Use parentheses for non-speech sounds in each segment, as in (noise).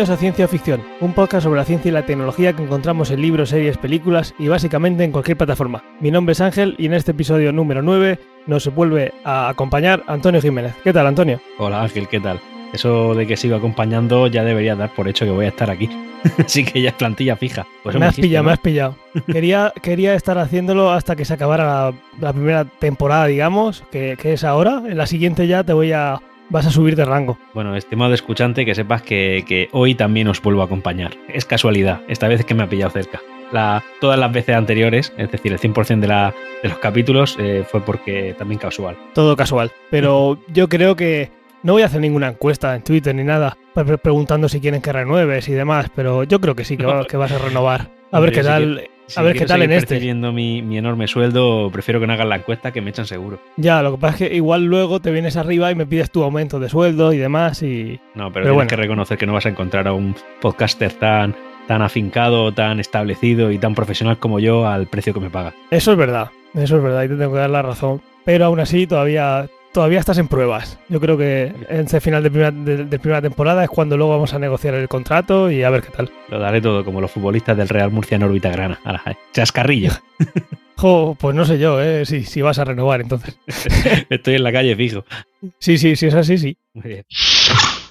Bienvenidos a Ciencia Ficción, un podcast sobre la ciencia y la tecnología que encontramos en libros, series, películas y básicamente en cualquier plataforma. Mi nombre es Ángel y en este episodio número 9 nos vuelve a acompañar Antonio Jiménez. ¿Qué tal, Antonio? Hola Ángel, ¿qué tal? Eso de que sigo acompañando ya debería dar por hecho que voy a estar aquí. (laughs) Así que ya es plantilla fija. Pues me, has pillado, me has pillado. (laughs) Quería, quería estar haciéndolo hasta que se acabara la, primera temporada, digamos, que, que es ahora. En la siguiente ya te voy a vas a subir de rango. Bueno, estimado escuchante, que sepas que, hoy también os vuelvo a acompañar. Es casualidad, esta vez es que me ha pillado cerca. La, todas las veces anteriores, es decir, el 100% de, la, de los capítulos, eh, fue porque también casual. Todo casual. Pero (laughs) yo creo que no voy a hacer ninguna encuesta en Twitter ni nada preguntando si quieren que renueves y demás, pero yo creo que sí, que, que vas a renovar. A ver qué tal a ver qué tal en este. mi, mi enorme sueldo, prefiero que no hagan la encuesta que me echan seguro. Ya, lo que pasa es que igual luego te vienes arriba y me pides tu aumento de sueldo y demás y... No, pero, tienes que reconocer que no vas a encontrar a un podcaster tan, tan afincado, tan establecido y tan profesional como yo al precio que me paga. Eso es verdad, eso es verdad y te tengo que dar la razón. Pero aún así todavía todavía estás en pruebas. Yo creo que en ese final de primera, de, primera, temporada es cuando luego vamos a negociar el contrato y a ver qué tal. Lo daré todo, como los futbolistas del Real Murcia en órbita grana. Eh, chascarrillo. (laughs) jo, pues no sé yo, ¿eh? Si, si vas a renovar entonces. (laughs) Estoy en la calle fijo. Sí, sí, sí, es así, sí. Muy bien.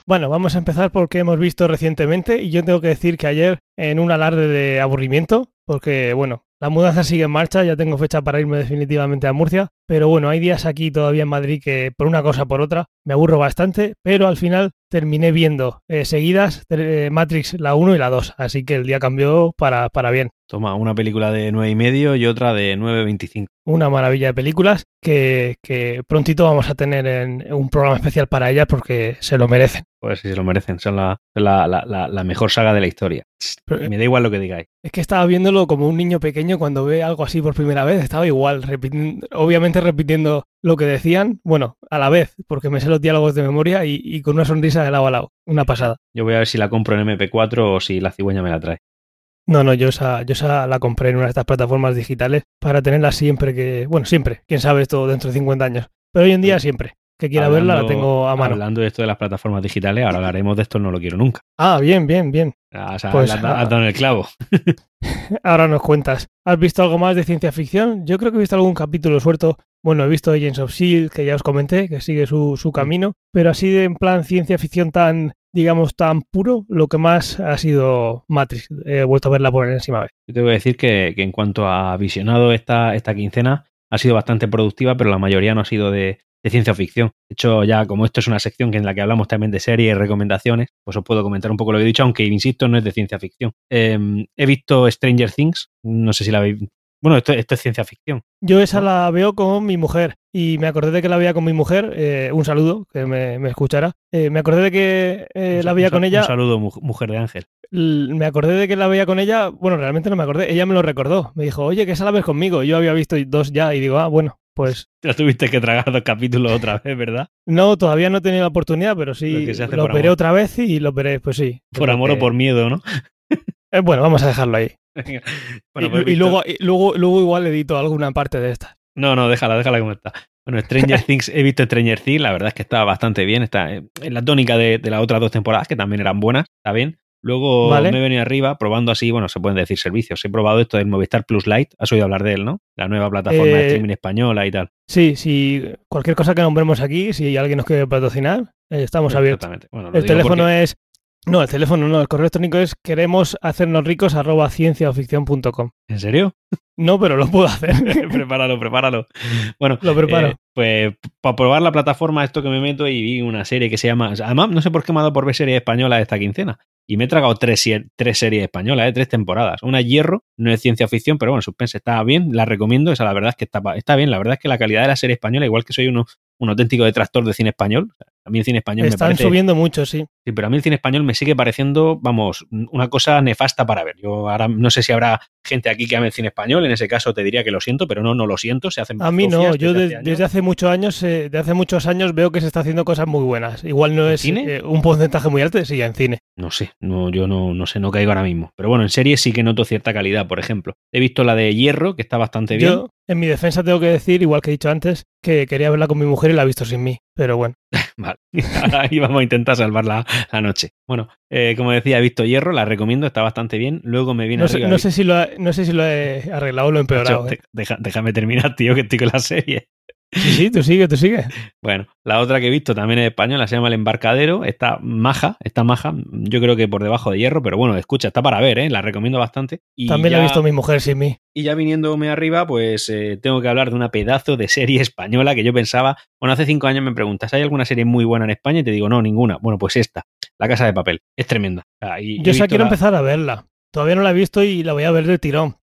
Bueno, vamos a empezar porque hemos visto recientemente y yo tengo que decir que ayer en un alarde de aburrimiento, porque bueno, la mudanza sigue en marcha, ya tengo fecha para irme definitivamente a Murcia, pero bueno, hay días aquí todavía en Madrid que por una cosa por otra me aburro bastante, pero al final terminé viendo eh, seguidas eh, Matrix la 1 y la 2, así que el día cambió para, para bien. Toma, una película de 9 y medio y otra de 9.25. Una maravilla de películas que, que, prontito vamos a tener en un programa especial para ellas porque se lo merecen. Pues sí, se lo merecen, son la, la, la, la mejor saga de la historia. me da igual lo que digáis. Es que estaba viéndolo como un niño pequeño cuando ve algo así por primera vez, estaba igual, obviamente repitiendo lo que decían, bueno, a la vez, porque me sé los diálogos de memoria y, y con una sonrisa de lado a lado, una pasada. Yo voy a ver si la compro en MP4 o si la cigüeña me la trae. No, no, yo esa, yo esa la compré en una de estas plataformas digitales para tenerla siempre que, bueno, siempre, quién sabe esto dentro de 50 años, pero hoy en día siempre. Que quiera verla, la tengo a mano. Hablando de esto de las plataformas digitales, ahora hablaremos de esto, no lo quiero nunca. Ah, bien, bien, bien. Ah, o sea, pues, has dado en el clavo. (laughs) ahora nos cuentas. ¿Has visto algo más de ciencia ficción? Yo creo que he visto algún capítulo suelto. Bueno, he visto Agents of S.H.I.E.L.D., que ya os comenté, que sigue su, su camino, pero así de en plan ciencia ficción tan digamos, tan puro, lo que más ha sido Matrix. He vuelto a verla por enésima vez. Yo te voy a decir que, en cuanto a visionado esta, esta quincena, ha sido bastante productiva, pero la mayoría no ha sido de, ciencia ficción. De hecho, ya como esto es una sección en la que hablamos también de series y recomendaciones, pues os puedo comentar un poco lo que he dicho, aunque insisto, no es de ciencia ficción. Em, he visto Stranger Things, no sé si la habéis bueno, esto, es ciencia ficción. Yo esa la veo con mi mujer y me acordé de que la veía con mi mujer. Eh, un saludo, que me, me escuchara. Eh, me acordé de que eh, la veía con ella. Un saludo, mujer de Ángel. Me acordé de que la veía con ella. Bueno, realmente no me acordé. Ella me lo recordó. Me dijo, oye, que esa la ves conmigo. Yo había visto dos ya y digo, ah, bueno, pues. (laughs) Ya tuviste que tragar dos capítulos otra vez, ¿verdad? No, todavía no he tenido la oportunidad, pero sí lo, operé otra vez y lo operé, pues sí. Por amor o por miedo, ¿no? Bueno, vamos a dejarlo ahí. (laughs) Pues y, luego, luego, luego igual edito alguna parte de esta. No, no, déjala, déjala como está. Bueno, Stranger (laughs) Things, he visto Stranger Things, la verdad es que está bastante bien, está en la tónica de, las otras dos temporadas, que también eran buenas, está bien. Luego me he venido arriba probando así, bueno, se pueden decir servicios. He probado esto del Movistar Plus Lite, has oído hablar de él, ¿no? La nueva plataforma de eh, streaming española y tal. Sí, sí, cualquier cosa que nombremos aquí, si alguien nos quiere patrocinar, eh, estamos abiertos. el teléfono es no, el teléfono no, el correo electrónico es queremos hacernos ricos arroba cienciaoficción.com. ¿En serio? No, pero lo puedo hacer. (laughs) prepáralo, prepáralo. Bueno, lo preparo. Eh, pues para probar la plataforma, esto que me meto y vi una serie que se llama. Además, no sé por qué me ha dado por ver serie española esta quincena. Y me he tragado tres, tres series españolas, ¿eh? tres temporadas. Una Hierro, no es ciencia ficción, pero bueno, suspense está bien, la recomiendo. Esa la verdad es que está, está bien. La verdad es que la calidad de la serie española, igual que soy uno, un auténtico detractor de cine español, a mí el cine español Están me parece... subiendo mucho, sí. Sí, pero a mí el cine español me sigue pareciendo, vamos, una cosa nefasta para ver. Yo ahora no sé si habrá gente aquí que ame el cine español, en ese caso te diría que lo siento, pero no, no lo siento, se hacen A mí no, yo desde, hace, muchos años, eh, de hace muchos años veo que se está haciendo cosas muy buenas. Igual no es eh, un porcentaje muy alto, sí, en cine. No sé, no, yo no, no sé, no caigo ahora mismo. Pero bueno, en series sí que noto cierta calidad, por ejemplo. He visto la de Hierro, que está bastante bien. Yo, en mi defensa tengo que decir, igual que he dicho antes, que quería verla con mi mujer y la he visto sin mí. Pero bueno. (laughs) vale, (laughs) ahí vamos a intentar salvar la, noche. Bueno, eh, como decía, he visto Hierro, la recomiendo, está bastante bien. Luego me viene no sé, no sé si lo no sé si lo he arreglado o lo he empeorado. ¿eh? déjame terminar, tío, que estoy con la serie. Sí, sí, tú sigue, tú sigue. Bueno, la otra que he visto también es española, se llama El Embarcadero. Está maja, está maja. Yo creo que por debajo de hierro, pero bueno, escucha, está para ver, ¿eh? La recomiendo bastante. también la ha visto mi mujer sin mí. Y ya viniéndome arriba, pues eh, tengo que hablar de una pedazo de serie (laughs) española que yo pensaba. Bueno, hace cinco años me preguntas, ¿hay alguna serie muy buena en España? Y te digo, no, ninguna. Bueno, pues esta, La Casa de Papel. Es tremenda. yo ya quiero empezar a verla. Todavía no la he visto y la voy a ver de tirón.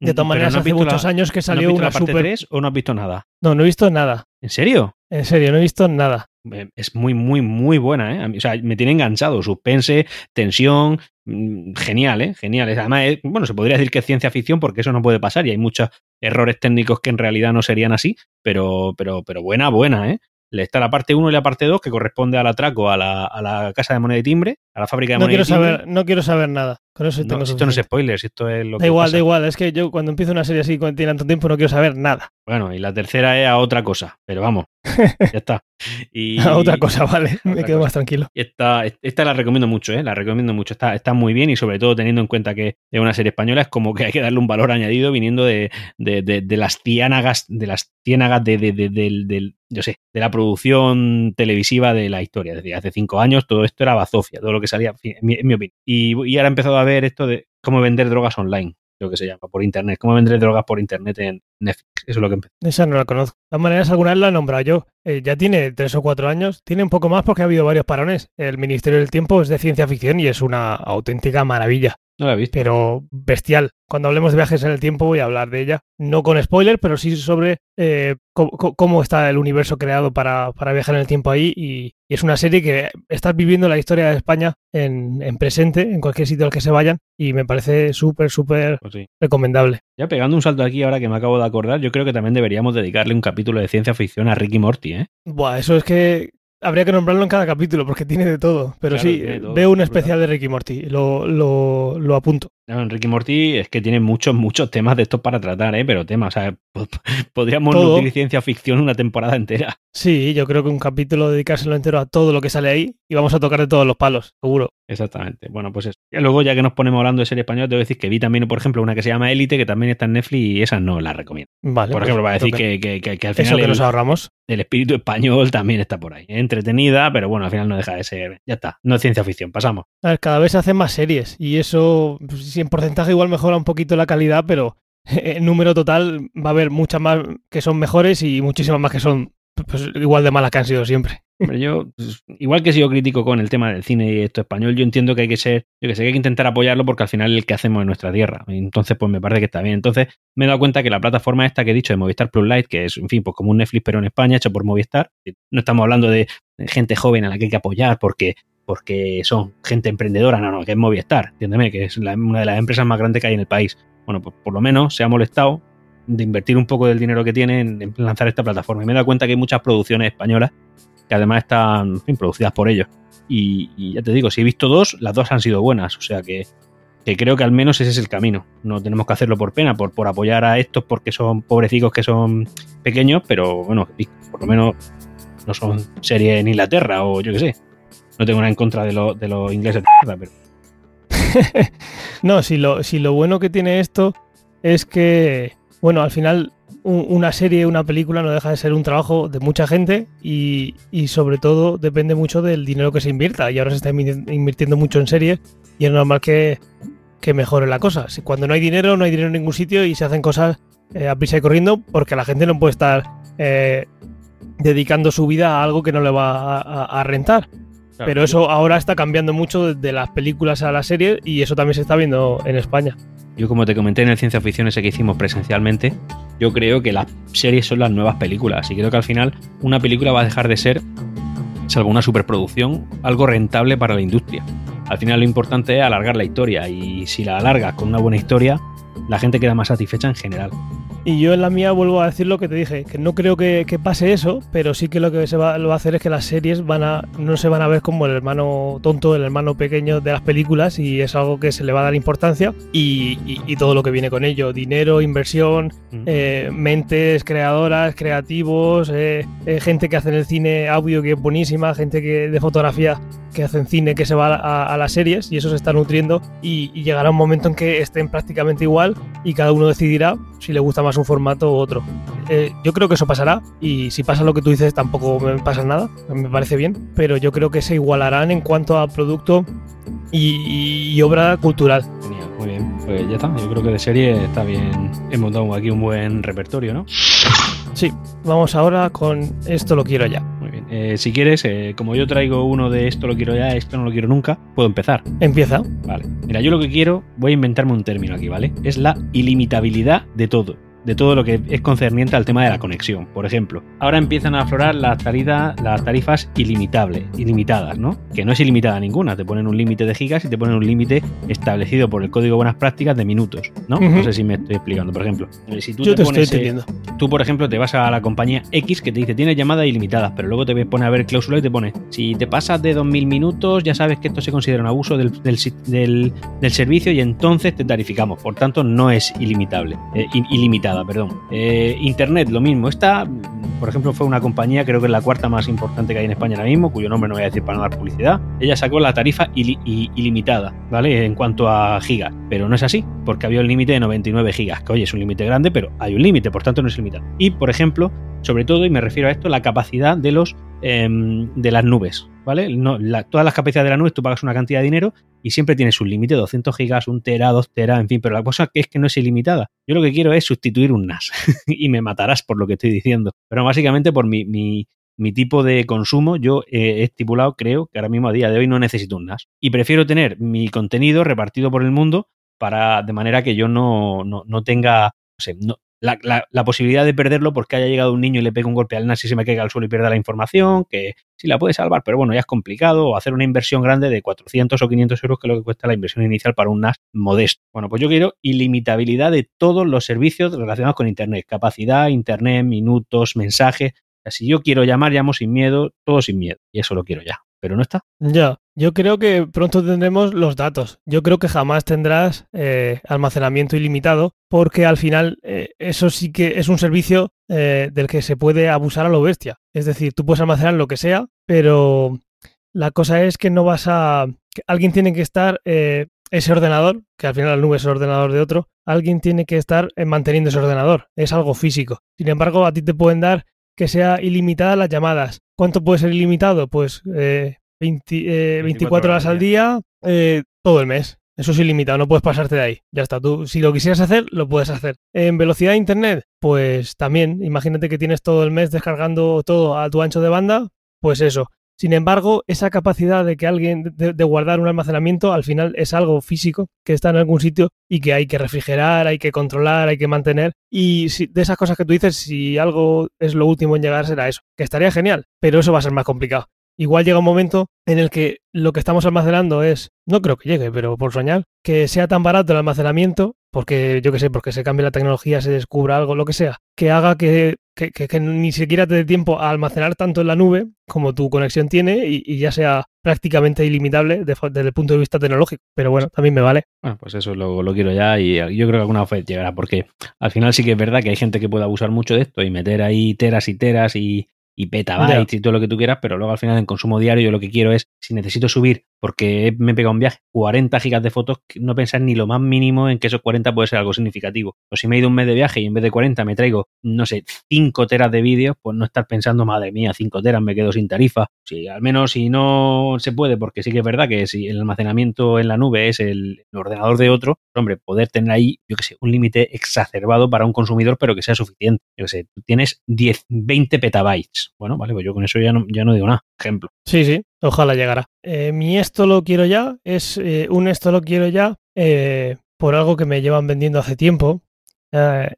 De todas maneras, hace muchos años que salió una parte super... 3 o no has visto nada? No, no he visto nada. ¿En serio? En serio, no he visto nada. Es muy, muy, muy buena, ¿eh? O sea, me tiene enganchado. Suspense, tensión, mm, genial, ¿eh? Genial. Además, bueno, se podría decir que es ciencia ficción porque eso no puede pasar y hay muchos errores técnicos que en realidad no serían así, pero, pero, pero buena, buena, ¿eh? Está la parte 1 y la parte 2 que corresponde al atraco a la, a la casa de moneda y timbre, a la fábrica de no moneda quiero y timbre. Saber, no quiero saber nada. Con eso no, esto no es spoilers, esto es lo da igual, da igual. Es que yo cuando empiezo una serie así, cuando tiene tanto tiempo, no quiero saber nada. Bueno, y la tercera es a otra cosa, pero vamos, ya está. (laughs) Y, a otra cosa, vale, (laughs) me quedo más tranquilo. esta, esta la recomiendo mucho, ¿eh? la recomiendo mucho. Está, está muy bien y sobre todo teniendo en cuenta que es una serie española, es como que hay que darle un valor añadido viniendo de, de, de, las ciénagas, de las ciénagas de, del, yo sé, de la producción televisiva de la historia. Es decir, hace cinco años todo esto era bazofia, todo lo que salía, en mi, en mi opinión. Y, y ahora he empezado a ver esto de cómo vender drogas online lo que se llama, por internet. ¿Cómo vender drogas por internet en Netflix? Eso es lo que empecé. Esa no la conozco. De todas maneras, alguna vez la he nombrado yo. Eh, ya tiene tres o cuatro años. Tiene un poco más porque ha habido varios parones. El Ministerio del Tiempo es de ciencia ficción y es una auténtica maravilla. No la he visto. Pero bestial. Cuando hablemos de viajes en el tiempo voy a hablar de ella. No con spoiler, pero sí sobre eh, cómo, está el universo creado para, viajar en el tiempo ahí. Y, es una serie que estás viviendo la historia de España en, presente, en cualquier sitio al que se vayan. Y me parece súper, súper pues recomendable. Ya pegando un salto aquí ahora que me acabo de acordar, yo creo que también deberíamos dedicarle un capítulo de ciencia ficción a Ricky Morty, ¿eh? Buah, eso es que Habría que nombrarlo en cada capítulo porque tiene de todo. Pero sí, veo un especial de Ricky Morty. Lo, lo, lo apunto. No, Ricky Morty es que tiene muchos, muchos temas de estos para tratar, ¿eh? Pero temas, o sea, (laughs) podríamos utilizar ciencia ficción una temporada entera. Sí, yo creo que un capítulo dedicárselo entero a todo lo que sale ahí y vamos a tocar de todos los palos, seguro. Exactamente. Bueno, pues eso. Y luego, ya que nos ponemos hablando de serie española, te voy a decir que vi también, por ejemplo, una que se llama Élite, que también está en Netflix y esa no la recomiendo. Vale. Por ejemplo, va a decir que, que, que, al final. Eso que nos ahorramos. El espíritu español también está por ahí. Entretenida, pero bueno, al final no deja de ser. Ya está. No es ciencia ficción. Pasamos. A ver, cada vez se hacen más series y eso, pues, si en porcentaje igual mejora un poquito la calidad, pero (laughs) en número total va a haber muchas más que son mejores y muchísimas más que son pues, igual de malas que han sido siempre. yo, pues, igual que he sido crítico con el tema del cine y esto español, yo entiendo que hay que ser, yo que sé, que hay que intentar apoyarlo porque al final es el que hacemos en nuestra tierra. Entonces, pues me parece que está bien. Entonces, me he dado cuenta que la plataforma esta que he dicho de Movistar Plus Lite, que es, en fin, pues como un Netflix, pero en España, hecho por Movistar, no estamos hablando de gente joven a la que hay que apoyar porque porque son gente emprendedora, no, no, que es Movistar, entiéndeme, que es una de las empresas más grandes que hay en el país. Bueno, pues por lo menos se ha molestado de invertir un poco del dinero que tiene en, lanzar esta plataforma. Y me he dado cuenta que hay muchas producciones españolas que además están producidas por ellos. Y, ya te digo, si he visto dos, las dos han sido buenas. O sea que, creo que al menos ese es el camino. No tenemos que hacerlo por pena, por, por apoyar a estos porque son pobrecicos que son pequeños, pero bueno, por lo menos no son series en Inglaterra o yo qué sé. No tengo nada en contra de, de los ingleses, pero... (laughs) no, si lo, si bueno que tiene esto es que bueno, al final una serie, una película no deja de ser un trabajo de mucha gente y, sobre todo depende mucho del dinero que se invierta. Y ahora se está invirtiendo mucho en series y es normal que, mejore la cosa. Cuando no hay dinero, no hay dinero en ningún sitio y se hacen cosas eh, a prisa y corriendo porque la gente no puede estar eh, dedicando su vida a algo que no le va a, rentar. Pero eso ahora está cambiando mucho de las películas a las series y eso también se está viendo en España. Yo como te comenté en el Ciencia Ficción ese que hicimos presencialmente, yo creo que las series son las nuevas películas y creo que al final una película va a dejar de ser, salvo una superproducción, algo rentable para la industria. Al final lo importante es alargar la historia y si la alargas con una buena historia, la gente queda más satisfecha en general. Y yo en la mía vuelvo a decir lo que te dije, que no creo que, pase eso, pero sí que lo que se va, lo va a hacer es que las series van a, no se van a ver como el hermano tonto, el hermano pequeño de las películas y es algo que se le va a dar importancia y, todo lo que viene con ello, dinero, inversión, eh, mentes creadoras, creativos, eh, eh, gente que hace en el cine audio que es buenísima, gente que de fotografía que hacen cine que se va a, las series y eso se está nutriendo y, y llegará un momento en que estén prácticamente igual y cada uno decidirá si le gusta más un formato u otro. Eh, yo creo que eso pasará y si pasa lo que tú dices tampoco me pasa nada, me parece bien, pero yo creo que se igualarán en cuanto a producto y, obra cultural. Genial, muy bien, pues ya está, yo creo que de serie está bien, hemos dado aquí un buen repertorio, ¿no? Sí, vamos ahora con esto lo quiero ya. Muy bien, eh, si quieres, eh, como yo traigo uno de esto lo quiero ya, esto no lo quiero nunca, puedo empezar. Empieza. Vale, mira, yo lo que quiero, voy a inventarme un término aquí, ¿vale? Es la ilimitabilidad de todo de todo lo que es concerniente al tema de la conexión. Por ejemplo, ahora empiezan a aflorar las, las tarifas ilimitables, ilimitadas, ¿no? Que no es ilimitada ninguna, te ponen un límite de gigas y te ponen un límite establecido por el código de buenas prácticas de minutos, ¿no? No sé si me estoy explicando, por ejemplo. Eh, si tú Yo te, estoy eh, entendiendo. tú, por ejemplo, te vas a la compañía X que te dice tienes llamadas ilimitadas, pero luego te pone a ver cláusula y te pone si te pasas de 2000 minutos, ya sabes que esto se considera un abuso del, del, servicio y entonces te tarificamos. Por tanto, no es ilimitable, eh, perdón. Eh, Internet, lo mismo. Esta, por ejemplo, fue una compañía, creo que es la cuarta más importante que hay en España ahora mismo, cuyo nombre no voy a decir para no dar publicidad. Ella sacó la tarifa ilimitada, ¿vale? En cuanto a gigas. Pero no es así, porque había un límite de 99 gigas, que oye, es un límite grande, pero hay un límite, por tanto no es ilimitado. Y, por ejemplo, sobre todo, y me refiero a esto, la capacidad de los em, de las nubes, ¿vale? No, todas las capacidades de la nube tú pagas una cantidad de dinero y siempre tienes un límite, 200 gigas, un tera, 2 tera, en fin, pero la cosa es que no es ilimitada. Yo lo que quiero es sustituir un NAS (laughs) y me matarás por lo que estoy diciendo, pero básicamente por mi, mi, tipo de consumo, yo he estipulado, creo que ahora mismo a día de hoy no necesito un NAS y prefiero tener mi contenido repartido por el mundo para de manera que yo no, no, no tenga, no sé, no, la, posibilidad de perderlo porque haya llegado un niño y le pega un golpe al NAS y se me caiga al suelo y pierda la información, que sí la puede salvar, pero bueno, ya es complicado, o hacer una inversión grande de 400 o 500 euros, que es lo que cuesta la inversión inicial para un NAS modesto. Bueno, pues yo quiero ilimitabilidad de todos los servicios relacionados con Internet, capacidad, Internet, minutos, mensajes. Si yo quiero llamar, llamo sin miedo, todo sin miedo, y eso lo quiero ya pero no está. Ya, yo creo que pronto tendremos los datos. Yo creo que jamás tendrás eh, almacenamiento ilimitado, porque al final eh, eso sí que es un servicio eh, del que se puede abusar a lo bestia. Es decir, tú puedes almacenar lo que sea, pero la cosa es que no vas a... alguien tiene que estar... ese ordenador, que al final la nube es el ordenador de otro, alguien tiene que estar manteniendo ese ordenador. Es algo físico. Sin embargo, a ti te pueden dar que sea ilimitada las llamadas. ¿Cuánto puede ser ilimitado? Pues 24, eh, horas al día, eh, todo el mes. Eso es ilimitado, no puedes pasarte de ahí. Ya está, tú si lo quisieras hacer, lo puedes hacer. En velocidad de internet, pues también, imagínate que tienes todo el mes descargando todo a tu ancho de banda, pues eso. Sin embargo, esa capacidad de que alguien de, guardar un almacenamiento al final es algo físico que está en algún sitio y que hay que refrigerar, hay que controlar, hay que mantener. Y si, de esas cosas que tú dices, si algo es lo último en llegar será eso, que estaría genial, pero eso va a ser más complicado. Igual llega un momento en el que lo que estamos almacenando es, no creo que llegue, pero por soñar, que sea tan barato el almacenamiento, porque yo qué sé, porque se cambie la tecnología, se descubra algo, lo que sea, que haga que, ni siquiera te dé tiempo a almacenar tanto en la nube como tu conexión tiene y, ya sea prácticamente ilimitable desde el punto de vista tecnológico. Pero bueno, también me vale. Bueno, pues eso lo, lo quiero ya y yo creo que alguna vez llegará, porque al final sí que es verdad que hay gente que puede abusar mucho de esto y meter ahí teras y teras y y petabytes y todo lo que tú quieras, pero luego al final en consumo diario yo lo que quiero es, si necesito subir, porque me he pegado un viaje, 40 gigas de fotos, no pensar ni lo más mínimo en que esos 40 puede ser algo significativo. O si me he ido un mes de viaje y en vez de 40 me traigo, no sé, 5 teras de vídeos, pues no estar pensando, madre mía, 5 teras, me quedo sin tarifa. Si al menos si no se puede, porque sí que es verdad que si el almacenamiento en la nube es el, ordenador de otro, hombre, poder tener ahí, yo que sé, un límite exacerbado para un consumidor, pero que sea suficiente. Yo que sé, tú tienes 10, 20 petabytes bueno, vale, pues yo con eso ya no, ya no digo nada. Ejemplo. Sí, sí, ojalá llegara. Eh, mi esto lo quiero ya es eh, un esto lo quiero ya eh, por algo que me llevan vendiendo hace tiempo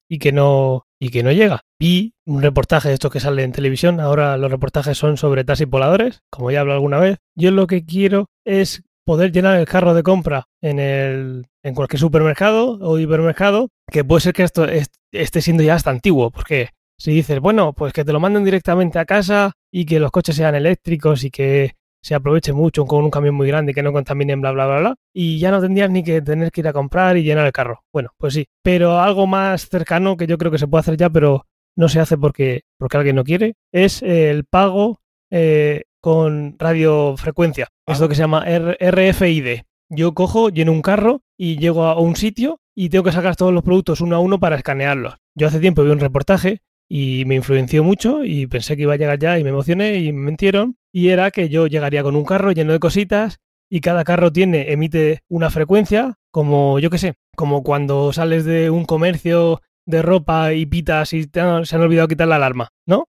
y que no y que no llega. Vi un reportaje de esto que sale en televisión. Ahora los reportajes son sobre taxis voladores, como ya hablo alguna vez. Yo lo que quiero es poder llenar el carro de compra en, el, en cualquier supermercado o hipermercado, que puede ser que esto esté siendo ya hasta antiguo, porque si dices, bueno, pues que te lo manden directamente a casa y que los coches sean eléctricos y que se aproveche mucho con un camión muy grande que no contaminen, bla, bla, bla, bla, y ya no tendrías ni que tener que ir a comprar y llenar el carro. Bueno, pues sí, pero algo más cercano que yo creo que se puede hacer ya, pero no se hace porque, porque alguien no quiere, es el pago eh, con radiofrecuencia. Es lo que se llama RFID. Yo cojo, lleno un carro y llego a un sitio y tengo que sacar todos los productos uno a uno para escanearlos. Yo hace tiempo vi un reportaje y me influenció mucho y pensé que iba a llegar ya y me emocioné y me mentieron y era que yo llegaría con un carro lleno de cositas y cada carro tiene emite una frecuencia como yo qué sé, como cuando sales de un comercio de ropa y pitas y se han olvidado quitar la alarma, ¿no?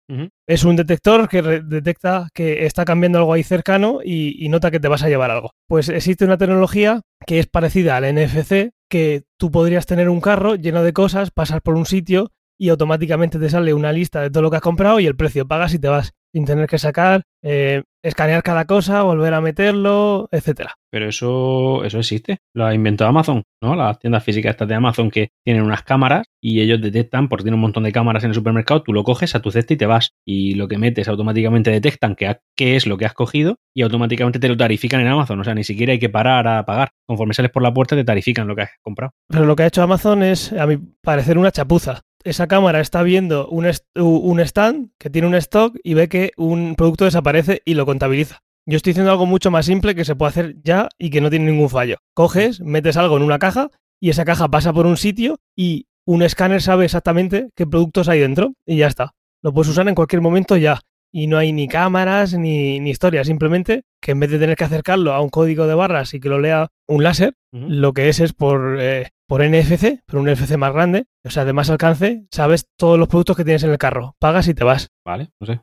Es un detector que detecta que está cambiando algo ahí cercano y, y, nota que te vas a llevar algo. Pues existe una tecnología que es parecida al NFC, que tú podrías tener un carro lleno de cosas, pasar por un sitio y automáticamente te sale una lista de todo lo que has comprado y el precio, pagas y te vas sin tener que sacar, eh, escanear cada cosa, volver a meterlo, etcétera. Pero eso, eso existe. Lo ha inventado Amazon, ¿no? Las tiendas físicas estas de Amazon que tienen unas cámaras y ellos detectan, porque tienen un montón de cámaras en el supermercado, tú lo coges a tu cesta y te vas. Y lo que metes automáticamente detectan qué es lo que has cogido y automáticamente te lo tarifican en Amazon. O sea, ni siquiera hay que parar a pagar. Conforme sales por la puerta te tarifican lo que has comprado. Pero lo que ha hecho Amazon es, a mi parecer, una chapuza esa cámara está viendo un, un stand que tiene un stock y ve que un producto desaparece y lo contabiliza. Yo estoy diciendo algo mucho más simple que se puede hacer ya y que no tiene ningún fallo. Coges, metes algo en una caja y esa caja pasa por un sitio y un escáner sabe exactamente qué productos hay dentro y ya está. Lo puedes usar en cualquier momento ya. Y no hay ni cámaras ni, ni historia, simplemente que en vez de tener que acercarlo a un código de barras y que lo lea un láser, lo que es es por eh, por NFC, pero un NFC más grande, o sea, de más alcance, sabes todos los productos que tienes en el carro, pagas y te vas. Vale, no sé.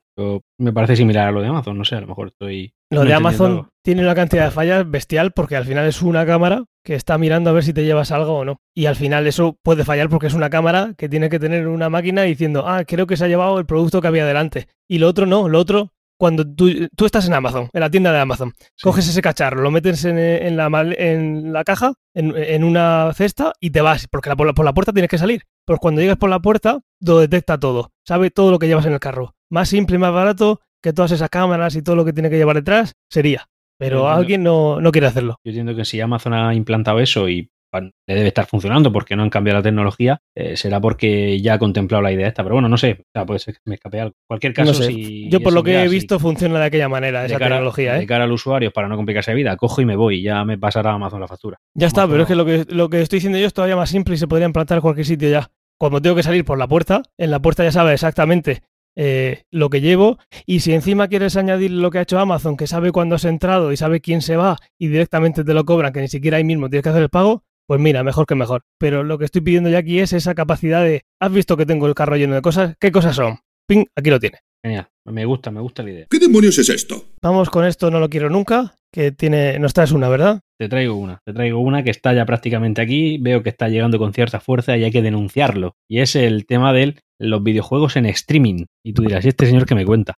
me parece similar a lo de Amazon, no sé, a lo mejor estoy. Lo de Amazon tiene una cantidad de fallas bestial porque al final es una cámara que está mirando a ver si te llevas algo o no. Y al final eso puede fallar porque es una cámara que tiene que tener una máquina diciendo, ah, creo que se ha llevado el producto que había delante. Y lo otro no, lo otro cuando tú, estás en Amazon, en la tienda de Amazon, coges ese cacharro, lo metes en, la, en la, caja, en, una cesta y te vas, porque por, la, puerta tienes que salir. Pues cuando llegas por la puerta, lo detecta todo, sabe todo lo que llevas en el carro. Más simple y más barato que todas esas cámaras y todo lo que tiene que llevar detrás sería. Pero alguien no, no quiere hacerlo. Yo entiendo que si Amazon ha implantado eso y le debe estar funcionando porque no han cambiado la tecnología, eh, será porque ya ha contemplado la idea esta. Pero bueno, no sé, o sea, puede ser que me escape algo. cualquier caso, si yo por lo que he visto funciona de aquella manera, esa tecnología. ¿eh? De cara al usuario, para no complicarse la vida, cojo y me voy, ya me pasará a Amazon la factura. Ya está, pero es que lo, que lo que estoy diciendo yo es todavía más simple y se podría implantar en cualquier sitio ya. Cuando tengo que salir por la puerta, en la puerta ya sabe exactamente eh, lo que llevo y si encima quieres añadir lo que ha hecho Amazon, que sabe cuándo has entrado y sabe quién se va y directamente te lo cobran, que ni siquiera ahí mismo tienes que hacer el pago, pues mira, mejor que mejor. Pero lo que estoy pidiendo ya aquí es esa capacidad de, has visto que tengo el carro lleno de cosas, ¿qué cosas son? Ping, aquí lo tiene. Genial, me gusta, me gusta la idea. ¿Qué demonios es esto? Vamos con esto, no lo quiero nunca, que tiene, nos traes una, ¿verdad? Te traigo una, te traigo una que está ya prácticamente aquí, veo que está llegando con cierta fuerza y hay que denunciarlo. Y es el tema de los videojuegos en streaming. Y tú dirás, ¿y este señor que me cuenta?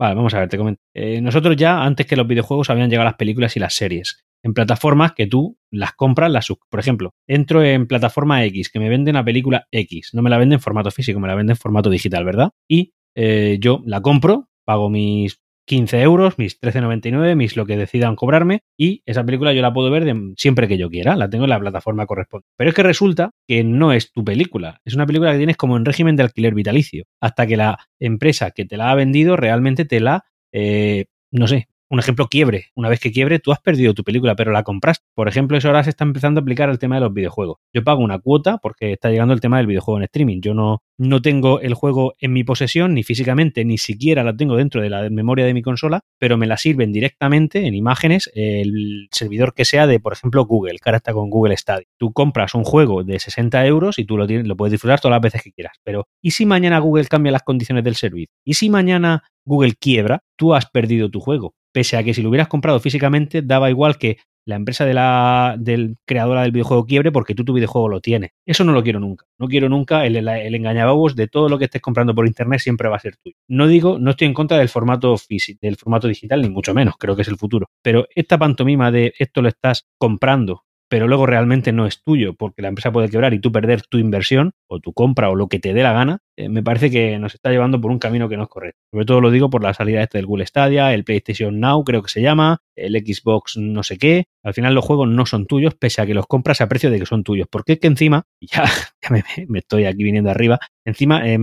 Vale, vamos a ver, te comento. Eh, nosotros ya, antes que los videojuegos, habían llegado las películas y las series en plataformas que tú las compras, las por ejemplo, entro en plataforma X, que me venden la película X, no me la venden en formato físico, me la venden en formato digital, ¿verdad? Y eh, yo la compro, pago mis 15 euros, mis 13,99, mis lo que decidan cobrarme y esa película yo la puedo ver siempre que yo quiera, la tengo en la plataforma correspondiente. Pero es que resulta que no es tu película, es una película que tienes como en régimen de alquiler vitalicio, hasta que la empresa que te la ha vendido realmente te la, eh, no sé, un ejemplo, quiebre. Una vez que quiebre, tú has perdido tu película, pero la compraste. Por ejemplo, eso ahora se está empezando a aplicar al tema de los videojuegos. Yo pago una cuota porque está llegando el tema del videojuego en streaming. Yo no, no tengo el juego en mi posesión, ni físicamente, ni siquiera la tengo dentro de la memoria de mi consola, pero me la sirven directamente en imágenes el servidor que sea de, por ejemplo, Google, que está con Google Stadia. Tú compras un juego de 60 euros y tú lo, lo puedes disfrutar todas las veces que quieras. Pero, ¿y si mañana Google cambia las condiciones del servicio? ¿Y si mañana Google quiebra? Tú has perdido tu juego pese a que si lo hubieras comprado físicamente, daba igual que la empresa de la del creadora del videojuego quiebre porque tú tu videojuego lo tienes. Eso no lo quiero nunca. No quiero nunca el, el, el de todo lo que estés comprando por internet siempre va a ser tuyo. No digo, no estoy en contra del formato físico, del formato digital, ni mucho menos, creo que es el futuro. Pero esta pantomima de esto lo estás comprando pero luego realmente no es tuyo porque la empresa puede quebrar y tú perder tu inversión o tu compra o lo que te dé la gana, eh, me parece que nos está llevando por un camino que no es correcto. Sobre todo lo digo por la salida este del Google Stadia, el PlayStation Now creo que se llama, el Xbox no sé qué. Al final los juegos no son tuyos pese a que los compras a precio de que son tuyos. Porque es que encima, (laughs) ya, ya me, estoy aquí viniendo arriba, encima... Eh,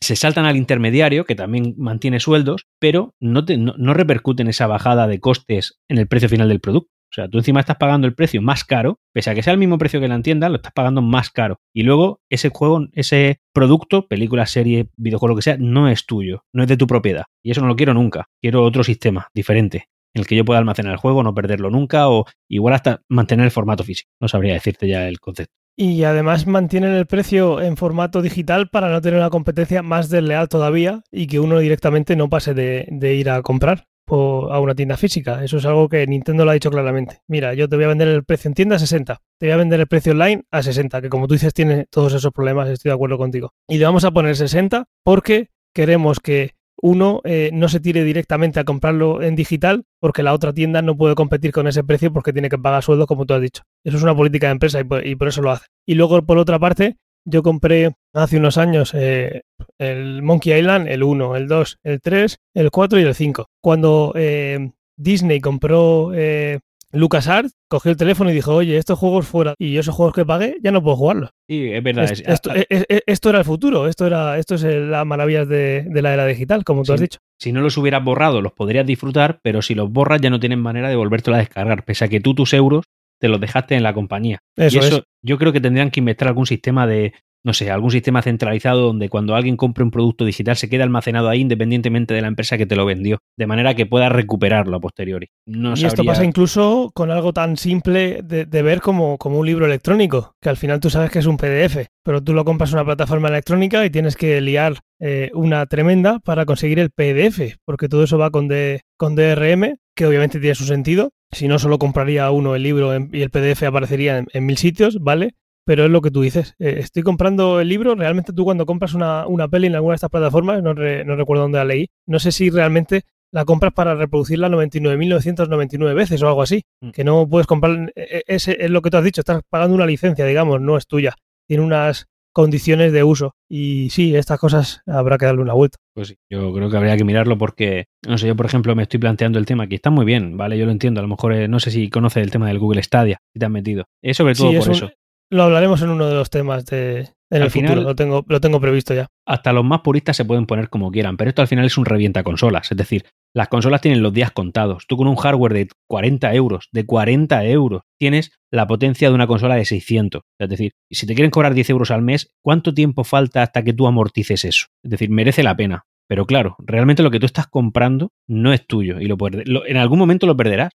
se saltan al intermediario, que también mantiene sueldos, pero no, no, no repercuten esa bajada de costes en el precio final del producto. O sea, tú encima estás pagando el precio más caro, pese a que sea el mismo precio que la tienda, lo estás pagando más caro. Y luego ese juego, ese producto, película, serie, videojuego, lo que sea, no es tuyo, no es de tu propiedad. Y eso no lo quiero nunca. Quiero otro sistema diferente en el que yo pueda almacenar el juego, no perderlo nunca o igual hasta mantener el formato físico. No sabría decirte ya el concepto. Y además mantienen el precio en formato digital para no tener una competencia más desleal todavía y que uno directamente no pase de, de ir a comprar a una tienda física. Eso es algo que Nintendo lo ha dicho claramente. Mira, yo te voy a vender el precio en tienda a 60, te voy a vender el precio online a 60, que como tú dices tiene todos esos problemas, estoy de acuerdo contigo. Y le vamos a poner 60 porque queremos que uno eh, no se tire directamente a comprarlo en digital porque la otra tienda no puede competir con ese precio porque tiene que pagar sueldo, como tú has dicho. Eso es una política de empresa y por, y por eso lo hace. Y luego, por otra parte, yo compré hace unos años eh, el Monkey Island, el 1, el 2, el 3, el 4 y el 5. Cuando eh, Disney compró eh, LucasArts, cogió el teléfono y dijo, oye, estos juegos fuera, y esos juegos que pagué ya no puedo jugarlos. Sí, es verdad. Es, esto, es, esto, era el futuro, esto, era, esto es las maravillas de, de, la era digital, como tú sí. has dicho. Si no los hubieras borrado, los podrías disfrutar, pero si los borras ya no tienen manera de volvértelo a descargar, pese a que tú tus euros te los dejaste en la compañía. Eso y eso es. yo creo que tendrían que inventar algún sistema de, no sé, algún sistema centralizado donde cuando alguien compre un producto digital se quede almacenado ahí independientemente de la empresa que te lo vendió, de manera que pueda recuperarlo a posteriori. No y sabría... esto pasa incluso con algo tan simple de, de, ver como, como un libro electrónico, que al final tú sabes que es un PDF, pero tú lo compras en una plataforma electrónica y tienes que liar eh, una tremenda para conseguir el PDF, porque todo eso va con, con DRM, que obviamente tiene su sentido. Si no, solo compraría uno el libro en, y el PDF aparecería en, en mil sitios, ¿vale? pero es lo que tú dices. Eh, estoy comprando el libro. Realmente tú cuando compras una, una peli en alguna de estas plataformas, no, re, no, recuerdo dónde la leí, no sé si realmente la compras para reproducirla 99.999 veces o algo así. Mm. Que no puedes comprar. Ese es lo que tú has dicho. Estás pagando una licencia, digamos, no es tuya. Tiene unas condiciones de uso. Y sí, estas cosas habrá que darle una vuelta. Pues sí, yo creo que habría que mirarlo porque, no sé, yo por ejemplo me estoy planteando el tema que está muy bien, ¿vale? Yo lo entiendo, a lo mejor eh, no sé si conoces el tema del Google Stadia, si te has metido. Es sobre todo sí, por es eso. Un, lo hablaremos en uno de los temas de, en Al el final- futuro. Lo tengo, lo tengo previsto ya. Hasta los más puristas se pueden poner como quieran, pero esto al final es un revienta consolas. Es decir, las consolas tienen los días contados. Tú con un hardware de 40 euros, de 40 euros, tienes la potencia de una consola de 600. Es decir, si te quieren cobrar 10 euros al mes, ¿cuánto tiempo falta hasta que tú amortices eso? Es decir, merece la pena. Pero claro, realmente lo que tú estás comprando no es tuyo y lo, lo- en algún momento lo perderás.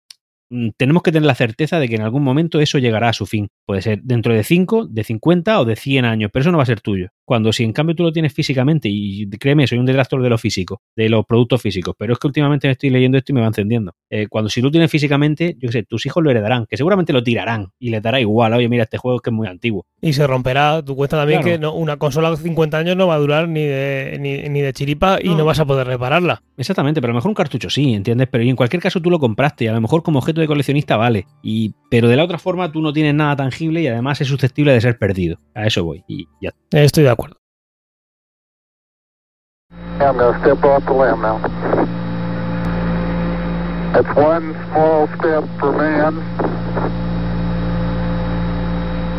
Mm, Tenemos que tener la certeza de que en algún momento eso llegará a su fin. Puede ser dentro de 5, de 50 o de 100 años, pero eso no va a ser tuyo. Cuando si en cambio tú lo tienes físicamente, y créeme, soy un detractor de lo físico, de los productos físicos, pero es que últimamente me estoy leyendo esto y me va encendiendo. Eh, cuando si tú lo tienes físicamente, yo qué sé, tus hijos lo heredarán, que seguramente lo tirarán y les dará igual, oye, mira, este juego es que es muy antiguo. Y se romperá. Tu cuenta también Claro. que no, una consola de 50 años no va a durar ni de, ni, ni de chiripa y No. no vas a poder repararla. Exactamente, pero a lo mejor un cartucho sí, ¿entiendes? Pero y en cualquier caso tú lo compraste y a lo mejor como objeto de coleccionista vale. Y, pero de la otra forma tú no tienes nada tangible y además es susceptible de ser perdido. A eso voy. Y ya. Estoy de acuerdo. I'm going to step off the limb now. That's one small step for man,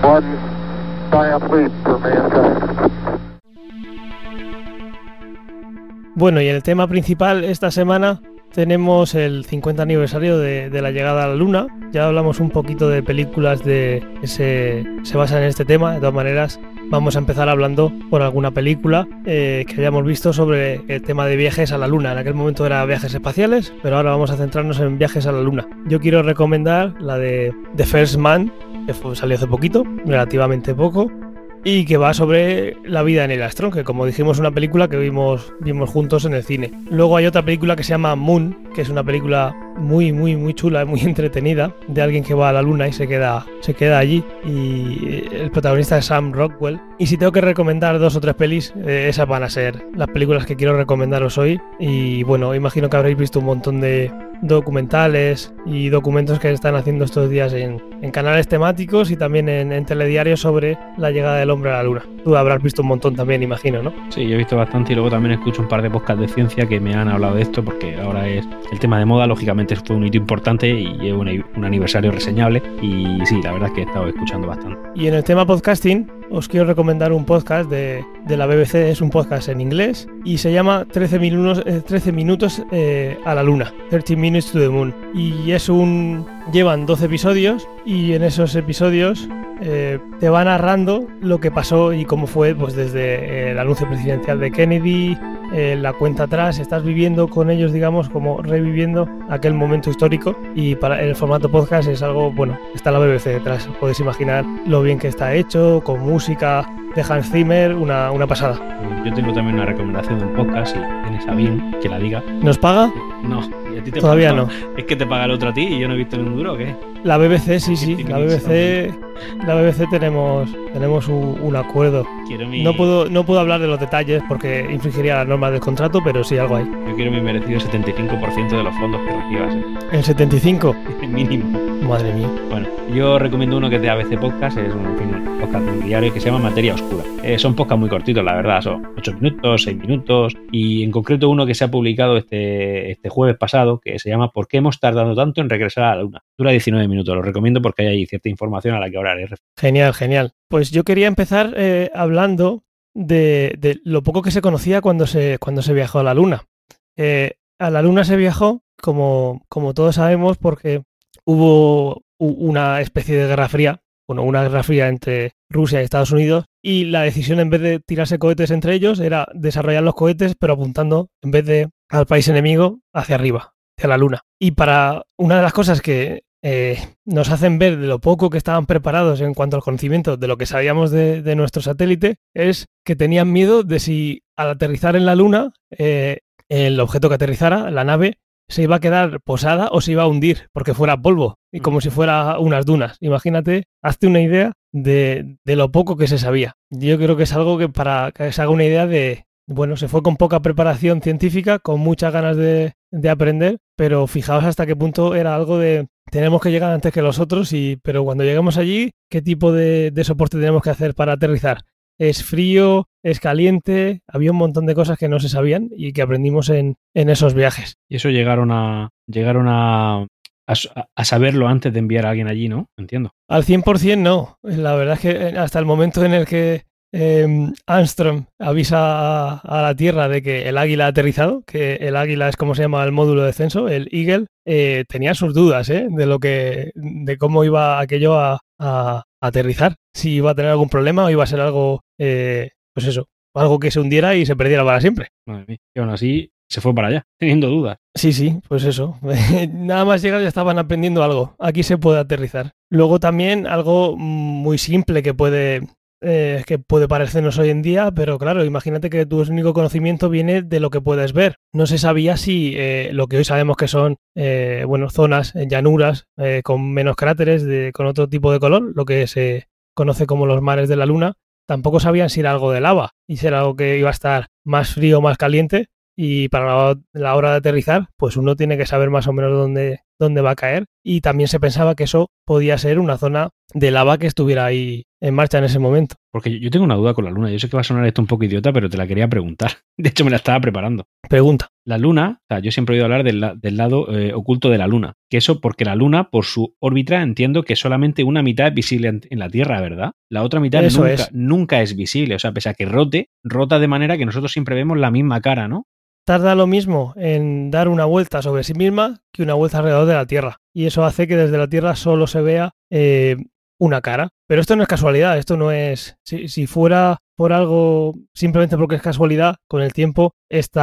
one giant leap for mankind. Bueno, y el tema principal esta semana tenemos el 50 aniversario de, la llegada a la Luna. Ya hablamos un poquito de películas de, que se, basan en este tema. De todas maneras, vamos a empezar hablando por alguna película eh, que hayamos visto sobre el tema de viajes a la Luna. En aquel momento era viajes espaciales, pero ahora vamos a centrarnos en viajes a la Luna. Yo quiero recomendar la de The First Man, que salió hace poquito, relativamente poco, y que va sobre la vida en el astro, que como dijimos una película que vimos, vimos juntos en el cine. Luego hay otra película que se llama Moon, que es una película muy, muy, muy chula, muy (laughs) entretenida, de alguien que va a la luna y se queda, se queda allí. Y el protagonista es Sam Rockwell. Y si tengo que recomendar dos o tres pelis, eh, esas van a ser las películas que quiero recomendaros hoy. Y bueno, imagino que habréis visto un montón de documentales y documentos que están haciendo estos días en, en canales temáticos y también en, en telediarios sobre la llegada del hombre a la luna. Tú habrás visto un montón también, imagino, ¿no? Sí, yo he visto bastante y luego también escucho un par de podcasts de ciencia que me han hablado de esto porque ahora es el tema de moda, lógicamente fue un hito importante y es un, un aniversario reseñable y sí, la verdad es que he estado escuchando bastante. Y en el tema podcasting, os quiero recomendar un podcast de, de, la BBC, es un podcast en inglés y se llama 13 minutos, eh, 13 minutos eh, a la luna, 13 minutes to the moon. Y es un... llevan 12 episodios y en esos episodios eh, te va narrando lo que pasó y cómo fue pues desde el anuncio presidencial de Kennedy, eh, la cuenta atrás, estás viviendo con ellos, digamos, como reviviendo aquel momento histórico y para el formato podcast es algo, bueno, está la BBC detrás, podéis imaginar lo bien que está hecho, con música de Hans Zimmer, una, una pasada. Yo tengo también una recomendación de un podcast, si tienes a bien que la diga. ¿Nos paga? No, ¿y a ti te Todavía paga? no. (laughs) ¿Es que te paga el otro a ti y yo no he visto ni un duro o qué? La BBC, sí, sí, la BBC, la BBC tenemos, tenemos un, un acuerdo. Mi, No puedo, no puedo hablar de los detalles porque infringiría las normas del contrato, pero sí algo hay. Yo quiero mi merecido 75% de los fondos que recibas, ¿eh? El 75, (laughs) mínimo. madre mía. Bueno, yo recomiendo uno que es de ABC Podcast, es un, podcast de un diario que se llama Materia Oscura. Eh, son podcasts muy cortitos, la verdad, son 8 minutos, 6 minutos, y en concreto uno que se ha publicado este, este jueves pasado, que se llama ¿Por qué hemos tardado tanto en regresar a la Luna? Dura 19 minutos, lo recomiendo porque hay ahí cierta información a la que ahora. Genial, genial. Pues yo quería empezar eh, hablando de, lo poco que se conocía cuando se, cuando se viajó a la Luna. Eh, a la Luna se viajó, como, como todos sabemos, porque hubo una especie de guerra fría, bueno, una guerra fría entre Rusia y Estados Unidos, y la decisión en vez de tirarse cohetes entre ellos era desarrollar los cohetes, pero apuntando en vez de al país enemigo hacia arriba, hacia la Luna. Y para una de las cosas que eh, nos hacen ver de lo poco que estaban preparados en cuanto al conocimiento de lo que sabíamos de, de nuestro satélite es que tenían miedo de si al aterrizar en la Luna, eh, el objeto que aterrizara, la nave, se iba a quedar posada o se iba a hundir porque fuera polvo y como si fuera unas dunas. Imagínate, hazte una idea de, de lo poco que se sabía. Yo creo que es algo que para que se haga una idea de, bueno, se fue con poca preparación científica, con muchas ganas de, de aprender, pero fijaos hasta qué punto era algo de tenemos que llegar antes que los otros, y, pero cuando lleguemos allí, ¿qué tipo de, de soporte tenemos que hacer para aterrizar? Es frío, es caliente, había un montón de cosas que no se sabían y que aprendimos en, en esos viajes. Y eso llegaron a llegaron a, a, a saberlo antes de enviar a alguien allí, ¿no? Entiendo. Al 100% no. La verdad es que eh, hasta el momento en el que eh, Armstrong avisa a, a, la Tierra de que el águila ha aterrizado, que el águila es como se llama el módulo de descenso, el Eagle, eh, tenía sus dudas ¿eh? de lo que, de cómo iba aquello a, a, aterrizar, si iba a tener algún problema o iba a ser algo, eh, pues eso, algo que se hundiera y se perdiera para siempre. Madre mía. Y aún así se fue para allá, (laughs) teniendo dudas. Sí, sí, pues eso. (laughs) Nada más llegar ya estaban aprendiendo algo. Aquí se puede aterrizar. Luego también algo muy simple que puede eh, que puede parecernos hoy en día, pero claro, imagínate que tu único conocimiento viene de lo que puedes ver. No se sabía si eh, lo que hoy sabemos que son, eh, bueno, zonas, llanuras, eh, con menos cráteres, de, con otro tipo de color, lo que se conoce como los mares de la luna, tampoco sabían si era algo de lava y si era algo que iba a estar más frío o más caliente. Y para la hora de aterrizar, pues uno tiene que saber más o menos dónde, dónde va a caer. Y también se pensaba que eso podía ser una zona de lava que estuviera ahí en marcha en ese momento. Porque yo tengo una duda con la luna. Yo sé que va a sonar esto un poco idiota, pero te la quería preguntar. (laughs) De hecho, me la estaba preparando. Pregunta. La luna, o sea, yo siempre he oído hablar del, del lado eh, oculto de la luna. Que eso porque la luna, por su órbita, entiendo que solamente una mitad es visible en, en la Tierra, ¿verdad? La otra mitad eso nunca, es. nunca es visible. O sea, pese a que rote, rota de manera que nosotros siempre vemos la misma cara, ¿no? Tarda lo mismo en dar una vuelta sobre sí misma que una vuelta alrededor de la Tierra. Y eso hace que desde la Tierra solo se vea eh, una cara. Pero esto no es casualidad, esto no es... Si, fuera por algo simplemente porque es casualidad, con el tiempo este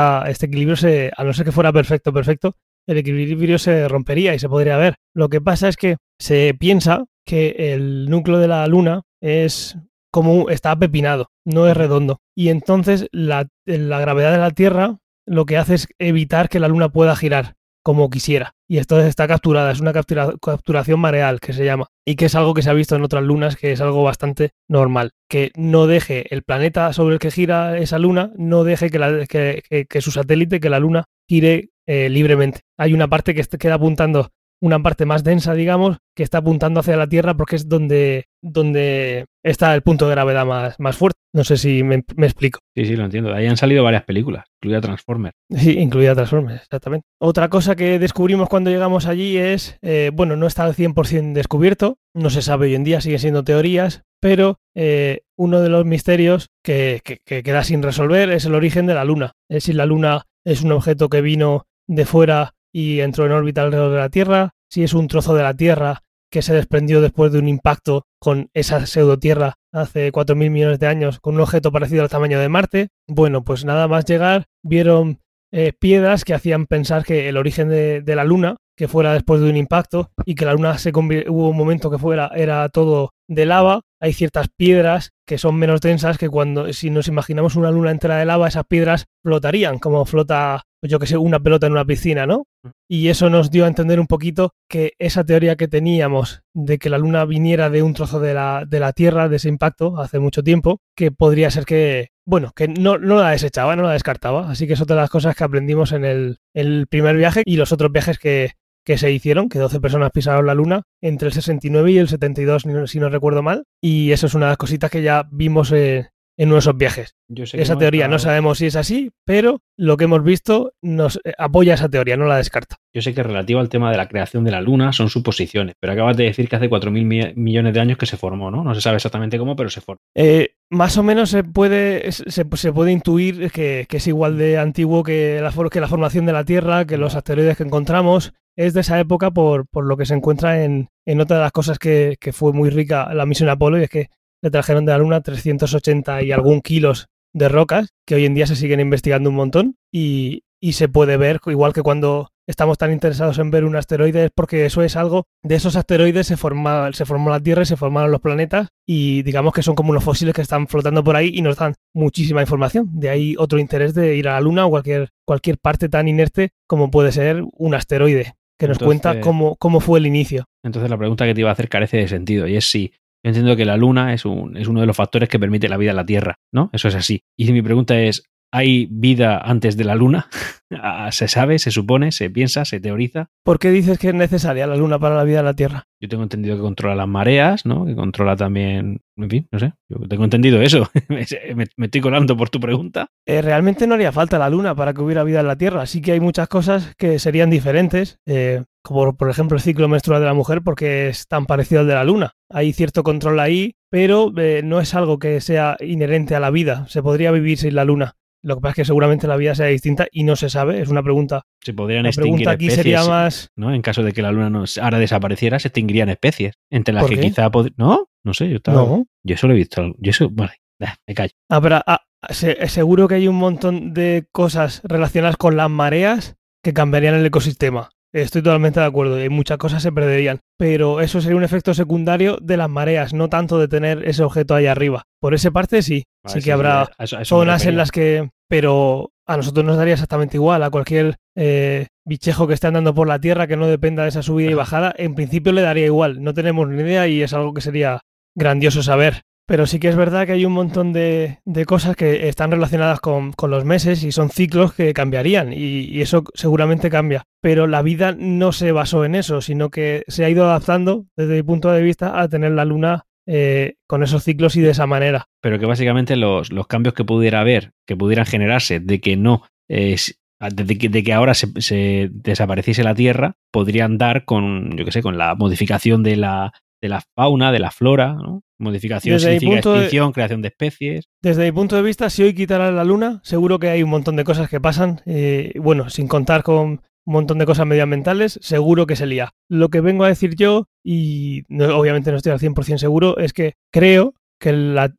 equilibrio se... A no ser que fuera perfecto, perfecto, el equilibrio se rompería y se podría ver. Lo que pasa es que se piensa que el núcleo de la Luna es como está pepinado, no es redondo. Y entonces la gravedad de la Tierra lo que hace es evitar que la Luna pueda girar. como quisiera. Y esto está capturada, es una captura- capturación mareal que se llama, y que es algo que se ha visto en otras lunas, que es algo bastante normal. Que no deje el planeta sobre el que gira esa luna, no deje que, la- que- su satélite, que la luna, gire eh, libremente. Hay una parte que queda apuntando, una parte más densa, digamos, que está apuntando hacia la Tierra porque es donde, donde está el punto de gravedad más, más fuerte. No sé si me, me explico. Sí, sí, lo entiendo. De ahí han salido varias películas, incluida Transformers. Sí, incluida Transformers, exactamente. Otra cosa que descubrimos cuando llegamos allí es, eh, bueno, no está al 100% descubierto, no se sabe hoy en día, siguen siendo teorías, pero eh, uno de los misterios que, que- que queda sin resolver es el origen de la Luna. Es si la Luna es un objeto que vino de fuera y entró en órbita alrededor de la Tierra, si es un trozo de la Tierra que se desprendió después de un impacto con esa pseudotierra hace 4.000 millones de años, con un objeto parecido al tamaño de Marte. Bueno, pues nada más llegar, vieron eh, piedras que hacían pensar que el origen de, de la Luna, que fuera después de un impacto, y que la Luna se hubo un momento que fuera, era todo de lava. Hay ciertas piedras que son menos densas que cuando, si nos imaginamos una luna entera de lava, esas piedras flotarían, como flota, yo que sé, una pelota en una piscina, ¿no? Y eso nos dio a entender un poquito que esa teoría que teníamos de que la Luna viniera de un trozo de la, de la Tierra, de ese impacto, hace mucho tiempo, que podría ser que, bueno, que no, no la desechaba, no la descartaba. Así que es otra de las cosas que aprendimos en el, el primer viaje y los otros viajes que, que se hicieron, que 12 personas pisaron la Luna entre el 69 y el 72, si no- recuerdo mal. Y eso es una de las cositas que ya vimos eh, en nuestros viajes. Yo sé que Esa teoría no sabemos si es así, pero lo que hemos visto nos eh, apoya esa teoría, no la descarta. Yo sé que relativo al tema de la creación de la Luna son suposiciones, pero acabas de decir que hace 4.000 mi- millones de años que se formó, ¿no? No se sabe exactamente cómo, pero se formó. Eh, más o menos se puede, se, se puede intuir que, que es igual de antiguo que la, for- que la formación de la Tierra, que los asteroides que encontramos. Es de esa época por, por lo que se encuentra en, en otra de las cosas que, que fue muy rica la misión Apolo, y es que le trajeron de la Luna 380 y algún kilos de rocas, que hoy en día se siguen investigando un montón, y, y se puede ver, igual que cuando estamos tan interesados en ver un asteroide, es porque eso es algo, de esos asteroides se, forma, se formó la Tierra y se formaron los planetas, y digamos que son como unos fósiles que están flotando por ahí y nos dan muchísima información. De ahí otro interés de ir a la Luna o cualquier, cualquier parte tan inerte como puede ser un asteroide, que nos Entonces- cuenta cómo, cómo fue el inicio. Entonces la pregunta que te iba a hacer carece de sentido y es si yo entiendo que la Luna es, un, es uno de los factores que permite la vida en la Tierra, ¿no? Eso es así. Y mi pregunta es, ¿hay vida antes de la Luna? (laughs) Ah, ¿Se sabe, se supone, se piensa, se teoriza? ¿Por qué dices que es necesaria la Luna para la vida de la Tierra? Yo tengo entendido que controla las mareas, ¿no? Que controla también, en fin, no sé, yo tengo entendido eso. (laughs) me, me estoy colando por tu pregunta. Eh, realmente no haría falta la Luna para que hubiera vida en la Tierra. Sí que hay muchas cosas que serían diferentes, eh, como por ejemplo el ciclo menstrual de la mujer, porque es tan parecido al de la Luna. Hay cierto control ahí, pero eh, no es algo que sea inherente a la vida. Se podría vivir sin la Luna. Lo que pasa es que seguramente la vida sea distinta y no se sabe. Es una pregunta. Se podrían La extinguir pregunta aquí especies, sería más. ¿no? En caso de que la Luna no, ahora desapareciera, se extinguirían especies. Entre las ¿Por que qué? quizá... pod- ¿No? No sé, yo estaba... No. Yo eso lo he visto. Yo eso... Vale, nah, me callo. Ah, pero, ah, se- seguro que hay un montón de cosas relacionadas con las mareas que cambiarían el ecosistema. Estoy totalmente de acuerdo y muchas cosas se perderían. Pero eso sería un efecto secundario de las mareas, no tanto de tener ese objeto ahí arriba. Por esa parte sí, Vale, sí que habrá a eso- a eso me zonas en las que... Pero a nosotros nos daría exactamente igual. A cualquier eh, bichejo que esté andando por la Tierra que no dependa de esa subida y bajada, en principio le daría igual. No tenemos ni idea y es algo que sería grandioso saber. Pero sí que es verdad que hay un montón de, de cosas que están relacionadas con, con los meses y son ciclos que cambiarían y, eso seguramente cambia. Pero la vida no se basó en eso, sino que se ha ido adaptando desde mi punto de vista a tener la luna eh, con esos ciclos y de esa manera. Pero que básicamente los, los cambios que pudiera haber, que pudieran generarse de que no... de que, de que ahora se, se desapareciese la Tierra, podrían dar con, yo qué sé, con la modificación de la, de la fauna, de la flora, ¿no? Modificación Desde significa de- extinción, creación de especies. Desde mi punto de vista, si hoy quitaran la luna, seguro que hay un montón de cosas que pasan. eh, bueno, sin contar con un montón de cosas medioambientales, seguro que se lía. Lo que vengo a decir yo, y no- obviamente no estoy al 100% seguro, es que creo que la,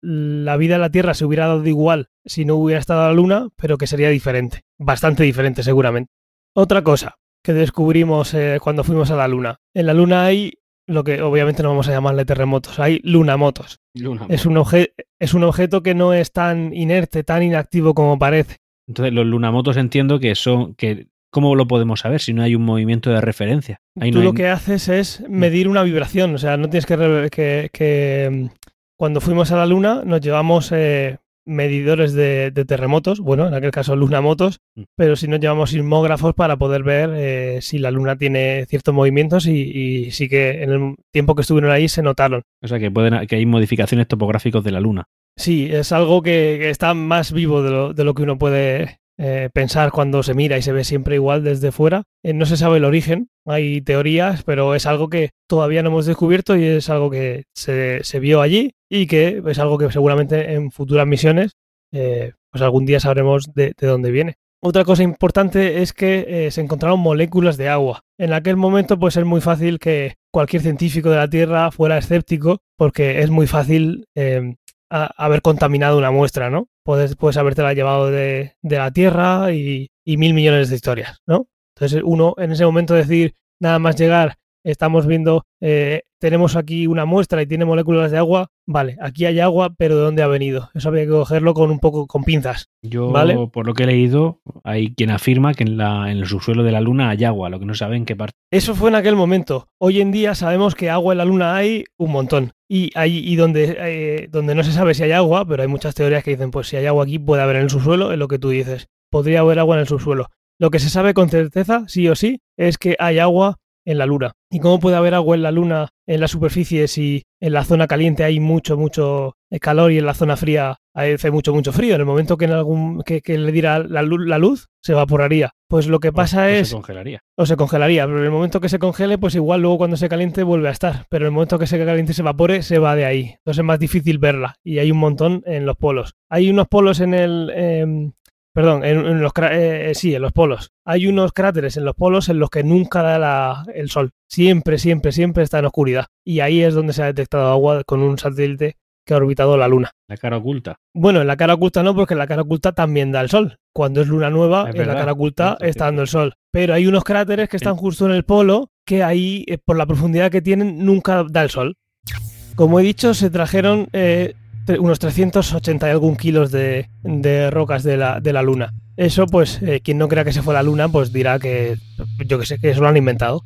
la vida en la Tierra se hubiera dado igual si no hubiera estado la luna, pero que sería diferente. Bastante diferente, seguramente. Otra cosa que descubrimos eh, cuando fuimos a la luna. En la luna hay lo que obviamente no vamos a llamarle terremotos, hay lunamotos. Es un, es un objeto que no es tan inerte, tan inactivo como parece. Entonces, los lunamotos entiendo que son que ¿cómo lo podemos saber si no hay un movimiento de referencia? Ahí Tú no lo que haces es medir una vibración, o sea, no tienes que, que, mm, cuando fuimos a la Luna nos llevamos eh, medidores de, de terremotos, bueno, en aquel caso lunamotos, Mm. pero si nos llevamos sismógrafos para poder ver eh, si la Luna tiene ciertos movimientos y, y sí que en el tiempo que estuvieron ahí se notaron. O sea, que, pueden, que hay modificaciones topográficas de la Luna. Sí, es algo que, que está más vivo de lo, de lo que uno puede eh, pensar cuando se mira y se ve siempre igual desde fuera. Eh, no se sabe el origen, hay teorías, pero es algo que todavía no hemos descubierto y es algo que se, se vio allí y que es algo que seguramente en futuras misiones eh, pues algún día sabremos de, de dónde viene. Otra cosa importante es que se encontraron moléculas de agua. En aquel momento pues es muy fácil que cualquier científico de la Tierra fuera escéptico porque es muy fácil a- haber contaminado una muestra, ¿no? Puedes, puedes habértela llevado de, de la Tierra y, y mil millones de historias, ¿no? Entonces uno en ese momento decir, nada más llegar, estamos viendo, eh, tenemos aquí una muestra y tiene moléculas de agua, vale, aquí hay agua, pero ¿de dónde ha venido? Eso había que cogerlo con un poco, con pinzas. Yo, Vale. por lo que he leído, hay quien afirma que en, la, en el subsuelo de la Luna hay agua, lo que no saben qué parte. Eso fue en aquel momento. Hoy en día sabemos que agua en la Luna hay un montón. Y, hay, y donde, eh, donde no se sabe si hay agua, pero hay muchas teorías que dicen, pues si hay agua aquí puede haber en el subsuelo, es lo que tú dices. Podría haber agua en el subsuelo. Lo que se sabe con certeza, sí o sí, es que hay agua en la Luna. ¿Y cómo puede haber agua en la Luna en la superficie si en la zona caliente hay mucho, mucho eh, calor y en la zona fría hace mucho, mucho frío? En el momento que, en algún, que, que le diera la luz, la luz, se evaporaría. Pues lo que pasa O- o es Se congelaría. o se congelaría, pero en el momento que se congele, pues igual luego cuando se caliente vuelve a estar, pero en el momento que se caliente y se evapore, se va de ahí. Entonces es más difícil verla y hay un montón en los polos. Hay unos polos en el... em, perdón, en, en los... eh, eh, sí, en los polos. Hay unos cráteres en los polos en los que nunca da la- el sol. Siempre, siempre, siempre está en oscuridad. Y ahí es donde se ha detectado agua con un satélite que ha orbitado la Luna. La cara oculta. Bueno, en la cara oculta no, porque en la cara oculta también da el sol. Cuando es luna nueva, Es en la cara oculta está dando el sol. Pero hay unos cráteres que están justo en el polo que ahí, eh, por la profundidad que tienen, nunca da el sol. Como he dicho, se trajeron eh, unos 380 y algún kilos de, de rocas de la, de la luna. Eso, pues, eh, quien no crea que se fue a la luna, pues dirá que, yo que sé, que eso lo han inventado.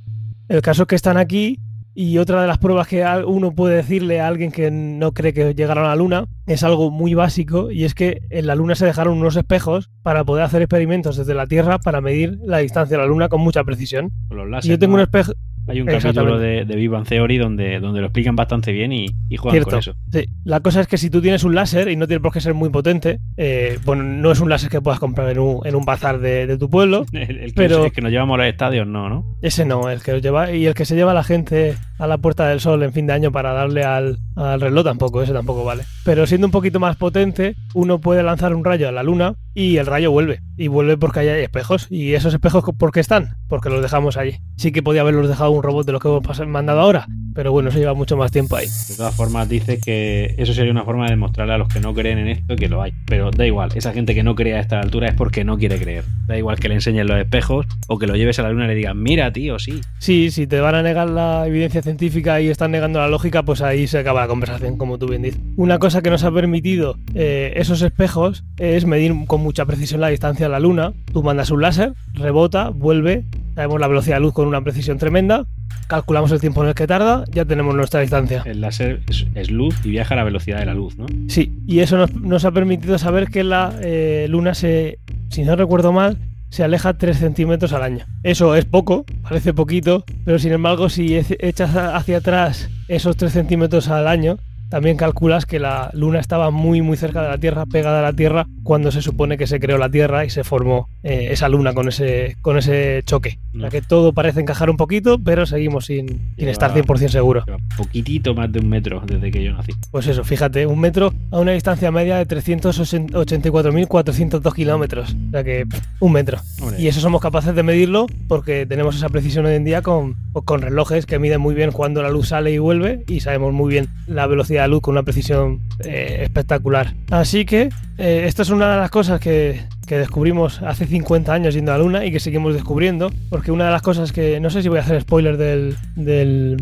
El caso es que están aquí y otra de las pruebas que uno puede decirle a alguien que no cree que llegaron a la Luna es algo muy básico y es que en la Luna se dejaron unos espejos para poder hacer experimentos desde la Tierra para medir la distancia a la Luna con mucha precisión. Láser, yo tengo ¿no? un espejo... Hay un capítulo de, de Bang Theory donde, donde lo explican bastante bien y, y juegan con eso. Sí, la cosa es que si tú tienes un láser y no tiene por qué ser muy potente, eh, bueno, no es un láser que puedas comprar en un, en un bazar de, de tu pueblo, (laughs) El, el que, Pero- el que nos llevamos a los estadios, no, ¿no? Ese no, el que lo lleva y el que se lleva a la gente a la Puerta del Sol en fin de año para darle al, al reloj tampoco, ese tampoco vale. Pero siendo un poquito más potente, uno puede lanzar un rayo a la luna y el rayo vuelve. Y vuelve porque hay espejos. ¿Y esos espejos por qué están? Porque los dejamos allí. Sí que podía haberlos dejado un robot de los que hemos mandado ahora, pero bueno, eso lleva mucho más tiempo ahí. De todas formas, dice que eso sería una forma de demostrarle a los que no creen en esto que lo hay. Pero da igual, esa gente que no cree a esta altura es porque no quiere creer. Da igual que le enseñen los espejos o que lo lleves a la luna y le digan, mira, tío, sí. Sí, si te van a negar la evidencia científica y están negando la lógica, pues ahí se acaba la conversación, como tú bien dices. Una cosa que nos ha permitido eh, esos espejos es medir con mucha precisión la distancia a la Luna. Tú mandas un láser, rebota, vuelve, sabemos la velocidad de luz con una precisión tremenda, calculamos el tiempo en el que tarda, ya tenemos nuestra distancia. El láser es, luz y viaja a la velocidad de la luz, ¿no? Sí, y eso nos, nos ha permitido saber que la eh, Luna se, si no recuerdo mal, se aleja 3 centímetros al año. Eso es poco, parece poquito, pero sin embargo, si echas hacia atrás esos 3 centímetros al año, también calculas que la Luna estaba muy muy cerca de la Tierra, pegada a la Tierra, cuando se supone que se creó la Tierra y se formó eh, esa Luna con ese, con ese choque. O sea que todo parece encajar un poquito, pero seguimos sin, sin estar 100% seguro. Poquitito más de un metro desde que yo nací. Pues eso, fíjate, un metro a una distancia media de 384.402 kilómetros. O sea que un metro. Hombre, Y eso somos capaces de medirlo porque tenemos esa precisión hoy en día con, con relojes que miden muy bien cuando la luz sale y vuelve y sabemos muy bien la velocidad de luz con una precisión eh, espectacular. Así que eh, esto es una de las cosas que, que descubrimos hace 50 años yendo a la Luna y que seguimos descubriendo porque una de las cosas que no sé si voy a hacer spoiler del, del,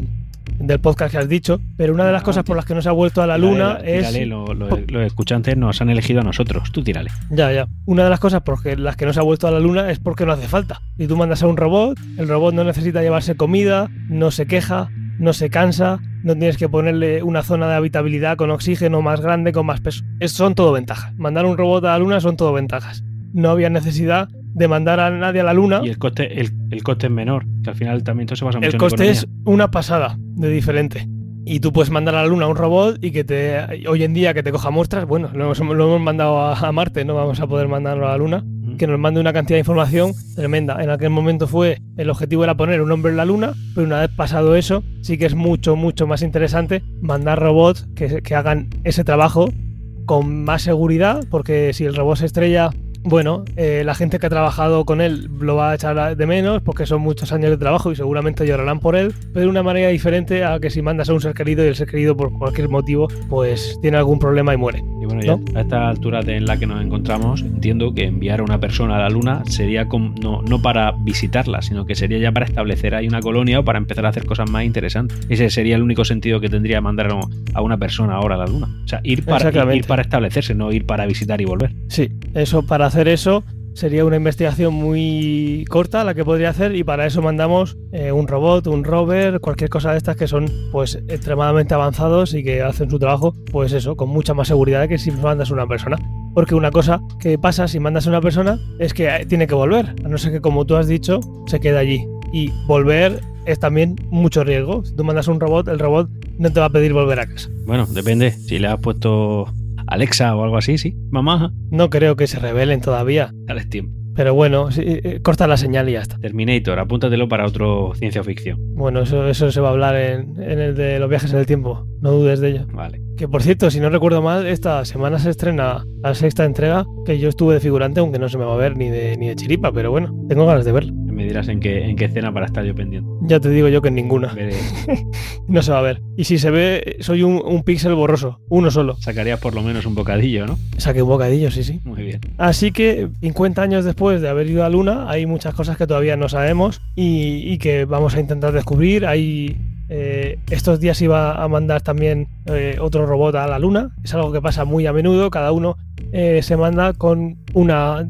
del podcast que has dicho, pero una de las Ah, cosas por las que no se ha vuelto a la Tírale, luna es... tírale, lo- lo- los escuchantes nos han elegido a nosotros. Tú tírale. Ya, ya. Una de las cosas por las que no se ha vuelto a la luna es porque no hace falta. Si tú mandas a un robot, el robot no necesita llevarse comida, no se queja, no se cansa, no tienes que ponerle una zona de habitabilidad con oxígeno más grande, con más peso. Es, son todo ventajas. Mandar un robot a la luna son todo ventajas. No había necesidad de mandar a nadie a la luna. Y el coste, el, el coste es menor, que al final también todo se basa mucho El coste es una pasada de diferente. Y tú puedes mandar a la Luna un robot y que te hoy en día que te coja muestras, bueno, lo hemos, lo hemos mandado a, a Marte, no vamos a poder mandarlo a la Luna. Que nos mande una cantidad de información tremenda. En aquel momento fue, el objetivo era poner un hombre en la Luna, pero una vez pasado eso, sí que es mucho, mucho más interesante mandar robots que, que hagan ese trabajo con más seguridad, porque si el robot se estrella, bueno, eh, la gente que ha trabajado con él lo va a echar de menos porque son muchos años de trabajo y seguramente llorarán por él, pero de una manera diferente a que si mandas a un ser querido y el ser querido por cualquier motivo pues tiene algún problema y muere. Y bueno, ya ¿no? a esta altura en la que nos encontramos, entiendo que enviar a una persona a la Luna sería com- no, no para visitarla, sino que sería ya para establecer ahí una colonia o para empezar a hacer cosas más interesantes. Ese sería el único sentido que tendría mandar a- una persona ahora a la Luna. O sea, ir para, ir, ir para establecerse, no ir para visitar y volver. Sí, eso para hacer eso sería una investigación muy corta la que podría hacer y para eso mandamos eh, un robot, un rover, cualquier cosa de estas que son pues extremadamente avanzados y que hacen su trabajo pues eso, con mucha más seguridad que si mandas una persona. Porque una cosa que pasa si mandas a una persona es que eh, tiene que volver, a no ser que como tú has dicho se quede allí. Y volver es también mucho riesgo. Si tú mandas un robot, el robot no te va a pedir volver a casa. Bueno, depende. Si le has puesto Alexa o algo así, sí. Mamá, No creo que se rebelen todavía. dale tiempo. Pero bueno, sí, eh, corta la señal y ya está. Terminator, apúntatelo para otro ciencia ficción. Bueno, eso, eso se va a hablar en, en el de los viajes en el tiempo. No dudes de ello. Vale. Que por cierto, si no recuerdo mal, esta semana se estrena la sexta entrega, que yo estuve de figurante, aunque no se me va a ver ni de, ni de chiripa, pero bueno, tengo ganas de verla. Me dirás en qué, en qué escena para estar yo pendiente. Ya te digo yo que en ninguna. (laughs) No se va a ver. Y si se ve, soy un, un píxel borroso, uno solo. Sacarías por lo menos un bocadillo, ¿no? Saqué un bocadillo, sí, sí. Muy bien. Así que 50 años después de haber ido a Luna, hay muchas cosas que todavía no sabemos y, y que vamos a intentar descubrir. Hay, eh, estos días iba a mandar también eh, otro robot a la Luna. Es algo que pasa muy a menudo. Cada uno eh, se manda con una,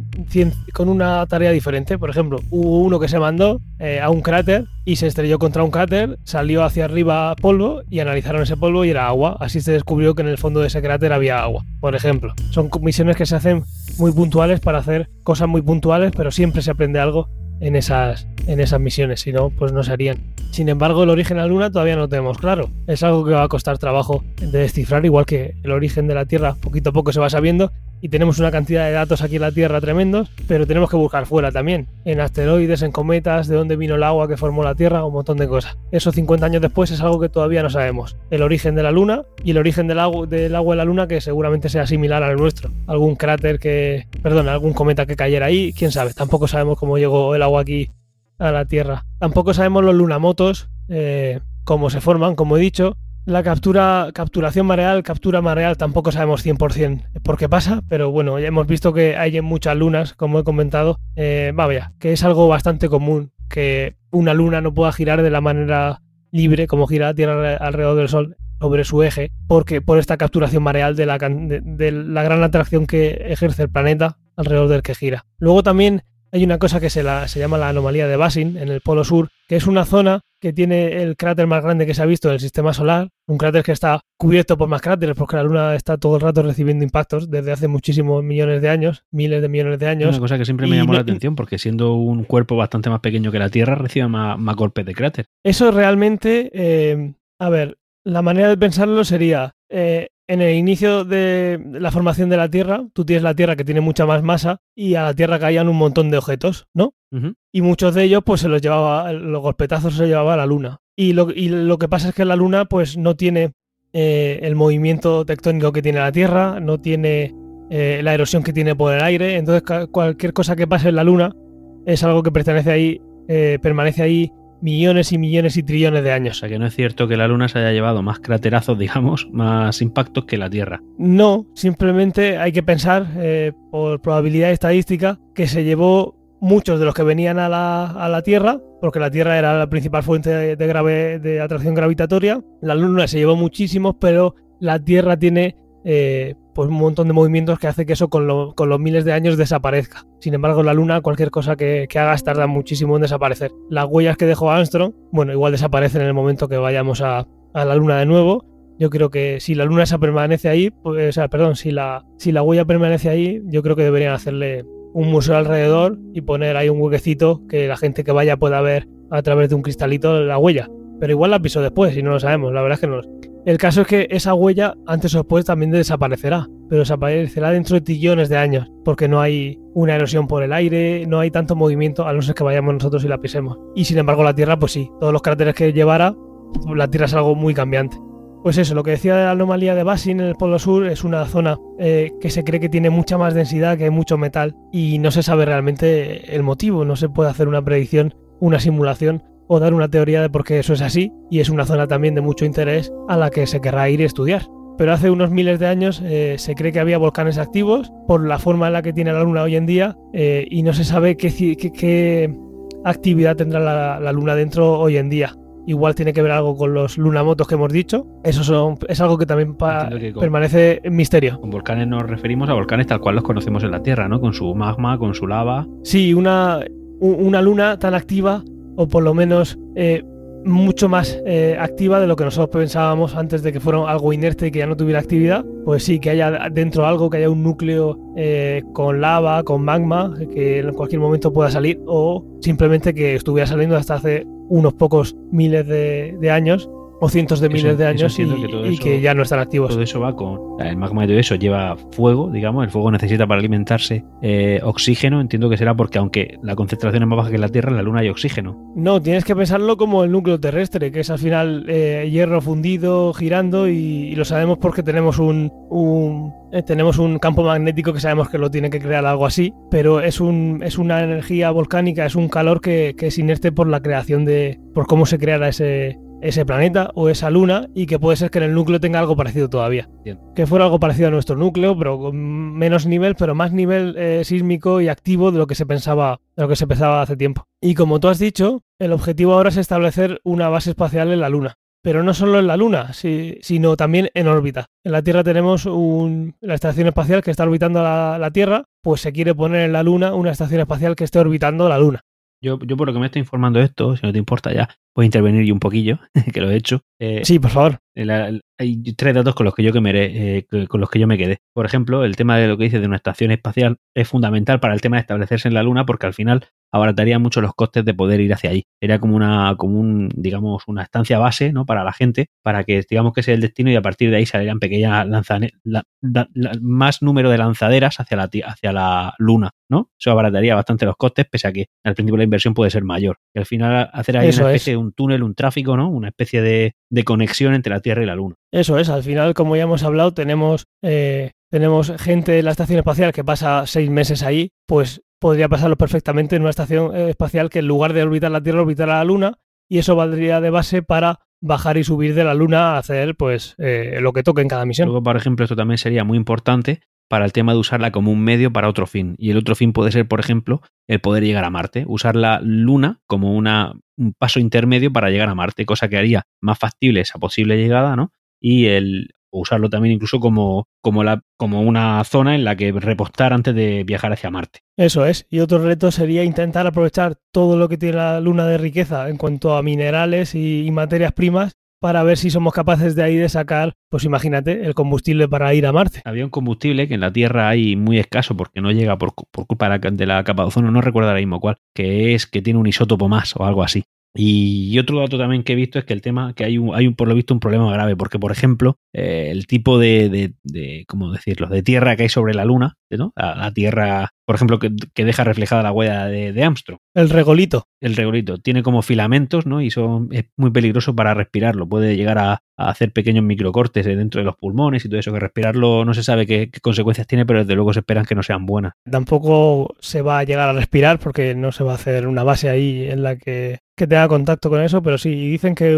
con una tarea diferente. Por ejemplo, hubo uno que se mandó a un cráter y se estrelló contra un cráter, salió hacia arriba polvo y analizaron ese polvo y era agua. Así se descubrió que en el fondo de ese cráter había agua, por ejemplo. Son misiones que se hacen muy puntuales para hacer cosas muy puntuales, pero siempre se aprende algo en esas, en esas misiones, si no, pues no se harían. Sin embargo, el origen de la Luna todavía no tenemos claro. Es algo que va a costar trabajo de descifrar, igual que el origen de la Tierra poquito a poco se va sabiendo. Y tenemos una cantidad de datos aquí en la Tierra tremendos, pero tenemos que buscar fuera también. En asteroides, en cometas, de dónde vino el agua que formó la Tierra, un montón de cosas. Eso 50 años después es algo que todavía no sabemos. El origen de la Luna y el origen del agua, del agua en la Luna que seguramente sea similar al nuestro. Algún cráter que, perdón, algún cometa que cayera ahí, quién sabe. Tampoco sabemos cómo llegó el agua aquí a la Tierra. Tampoco sabemos los lunamotos, eh, cómo se forman, como he dicho. La captura, capturación mareal, captura mareal, tampoco sabemos 100% por qué pasa, pero bueno, ya hemos visto que hay en muchas lunas, como he comentado, eh, vaya, que es algo bastante común, que una luna no pueda girar de la manera libre como gira la Tierra alrededor del Sol sobre su eje, porque por esta capturación mareal de la, de la gran atracción que ejerce el planeta alrededor del que gira. Luego también hay una cosa que se, la- se llama la anomalía de Basin en el Polo Sur, que es una zona que tiene el cráter más grande que se ha visto del sistema solar, un cráter que está cubierto por más cráteres porque la Luna está todo el rato recibiendo impactos desde hace muchísimos millones de años, miles de millones de Es años. una cosa que siempre me llamó no- la atención, porque siendo un cuerpo bastante más pequeño que la Tierra, recibe más, más golpes de cráter. Eso realmente, eh, a ver, la manera de pensarlo sería, eh, en el inicio de la formación de la Tierra, tú tienes la Tierra que tiene mucha más masa y a la Tierra caían un montón de objetos, ¿no? Y muchos de ellos pues se los llevaba, los golpetazos se los llevaba a la luna. Y lo, y lo que pasa es que la luna pues no tiene eh, el movimiento tectónico que tiene la Tierra, no tiene eh, la erosión que tiene por el aire, entonces cualquier cosa que pase en la luna es algo que pertenece ahí, eh, permanece ahí millones y millones y trillones de O años. sea que no es cierto que la Luna se haya llevado más craterazos, digamos, más impactos que la Tierra. No, simplemente hay que pensar eh, por probabilidad estadística que se llevó muchos de los que venían a la, a la Tierra, porque la Tierra era la principal fuente de, de grave- de atracción gravitatoria. La Luna se llevó muchísimos, pero la Tierra tiene eh, pues un montón de movimientos que hace que eso con, lo- con los miles de años desaparezca. Sin embargo, la Luna, cualquier cosa que, hagas tarda muchísimo en desaparecer. Las huellas que dejó Armstrong, bueno, igual desaparecen en el momento que vayamos a, a la Luna de nuevo. Yo creo que si la luna esa permanece ahí, pues, o sea, perdón, si la, si la huella permanece ahí, yo creo que deberían hacerle un museo alrededor y poner ahí un huequecito que la gente que vaya pueda ver a través de un cristalito la huella. Pero igual la pisó después y no lo sabemos, la verdad es que no. El caso es que esa huella antes o después también desaparecerá, pero desaparecerá dentro de trillones de años, porque no hay una erosión por el aire, no hay tanto movimiento a no ser que vayamos nosotros y la pisemos. Y sin embargo la Tierra, pues sí, todos los cráteres que llevara, la Tierra es algo muy cambiante. Pues eso, lo que decía de la anomalía de Basin en el Polo Sur es una zona eh, que se cree que tiene mucha más densidad, que hay mucho metal y no se sabe realmente el motivo, no se puede hacer una predicción, una simulación o dar una teoría de por qué eso es así y es una zona también de mucho interés a la que se querrá ir y estudiar. Pero hace unos miles de años eh, se cree que había volcanes activos por la forma en la que tiene la Luna hoy en día eh, y no se sabe qué, ci- qué- qué actividad tendrá la, la Luna dentro hoy en día. Igual tiene que ver algo con los lunamotos que hemos dicho. Eso son, es algo que también que con- permanece en misterio. Con volcanes nos referimos a volcanes tal cual los conocemos en la Tierra, ¿no? Con su magma, con su lava. Sí, una, una luna tan activa, o por lo menos eh, mucho más eh, activa de lo que nosotros pensábamos antes de que fuera algo inerte y que ya no tuviera actividad, pues sí, que haya dentro algo, que haya un núcleo eh, con lava, con magma, que en cualquier momento pueda salir, o simplemente que estuviera saliendo hasta hace unos pocos miles de, de años, o cientos de Eso- miles de años, y, que y ya no están activos. Todo eso va con. El magma y todo eso lleva fuego, digamos. El fuego necesita para alimentarse eh, oxígeno. Entiendo que será porque, aunque la concentración es más baja que en la Tierra, en la Luna hay oxígeno. No, tienes que pensarlo como el núcleo terrestre, que es al final eh, hierro fundido, girando, y, y lo sabemos porque tenemos un, un- eh, tenemos un campo magnético que sabemos que lo tiene que crear algo así, pero es un es una energía volcánica, es un calor que, que es inerte por la creación de, por cómo se creara ese ese planeta o esa luna y que puede ser que en el núcleo tenga algo parecido todavía. Bien. Que fuera algo parecido a nuestro núcleo, pero con menos nivel, pero más nivel eh, sísmico y activo de lo que se pensaba, de lo que se pensaba hace tiempo. Y como tú has dicho, el objetivo ahora es establecer una base espacial en la Luna. Pero no solo en la Luna, si- sino también en órbita. En la Tierra tenemos un- la estación espacial que está orbitando la, la Tierra, pues se quiere poner en la Luna una estación espacial que esté orbitando la Luna. Yo, yo por lo que me estoy informando esto, si no te importa ya, a intervenir yo un poquillo, (laughs) que lo he hecho. Eh, Sí, por favor. el- hay tres datos con los que yo que me, eh, con los que yo me quedé. Por ejemplo, el tema de lo que dice de una estación espacial es fundamental para el tema de establecerse en la Luna, porque al final abarataría mucho los costes de poder ir hacia allí. Sería como una, como un, digamos, una estancia base, ¿no? Para la gente, para que digamos que sea el destino y a partir de ahí salieran pequeñas lanzane- la- la- la- más número de lanzaderas hacia la, hacia la Luna, ¿no? Eso abarataría bastante los costes, pese a que al principio la inversión puede ser mayor. Y al final hacer ahí Eso una es. especie de un túnel, un tráfico, ¿no? Una especie de, de conexión entre la Tierra y la Luna. Eso es, al final, como ya hemos hablado, tenemos, eh, tenemos gente en la estación espacial que pasa seis meses ahí, pues podría pasarlo perfectamente en una estación eh, espacial que en lugar de orbitar la Tierra, orbitara la Luna, y eso valdría de base para bajar y subir de la Luna a hacer pues eh, lo que toque en cada misión. Luego, por ejemplo, esto también sería muy importante para el tema de usarla como un medio para otro fin. Y el otro fin puede ser, por ejemplo, el poder llegar a Marte. Usar la Luna como una, un paso intermedio para llegar a Marte, cosa que haría más factible esa posible llegada, ¿no? Y el o usarlo también incluso como, como, la, como una zona en la que repostar antes de viajar hacia Marte. Eso es. Y otro reto sería intentar aprovechar todo lo que tiene la Luna de riqueza en cuanto a minerales y, y materias primas para ver si somos capaces de ahí de sacar, pues imagínate, el combustible para ir a Marte. Había un combustible que en la Tierra hay muy escaso porque no llega por, por culpa de la, de la capa de ozono, no recuerdo ahora mismo cuál, que es que tiene un isótopo más o algo así. Y otro dato también que he visto es que el tema, que hay un, hay un por lo visto un problema grave, porque por ejemplo, eh, el tipo de, de, de, ¿cómo decirlo?, de tierra que hay sobre la Luna, ¿no? La, la tierra, por ejemplo, que, que, deja reflejada la huella de, de, Armstrong. El regolito. El regolito. Tiene como filamentos, ¿no? Y son, es muy peligroso para respirarlo. Puede llegar a, a hacer pequeños microcortes dentro de los pulmones y todo eso, que respirarlo no se sabe qué, qué, consecuencias tiene, pero desde luego se esperan que no sean buenas. Tampoco se va a llegar a respirar porque no se va a hacer una base ahí en la que, que tenga contacto con eso, pero sí, dicen que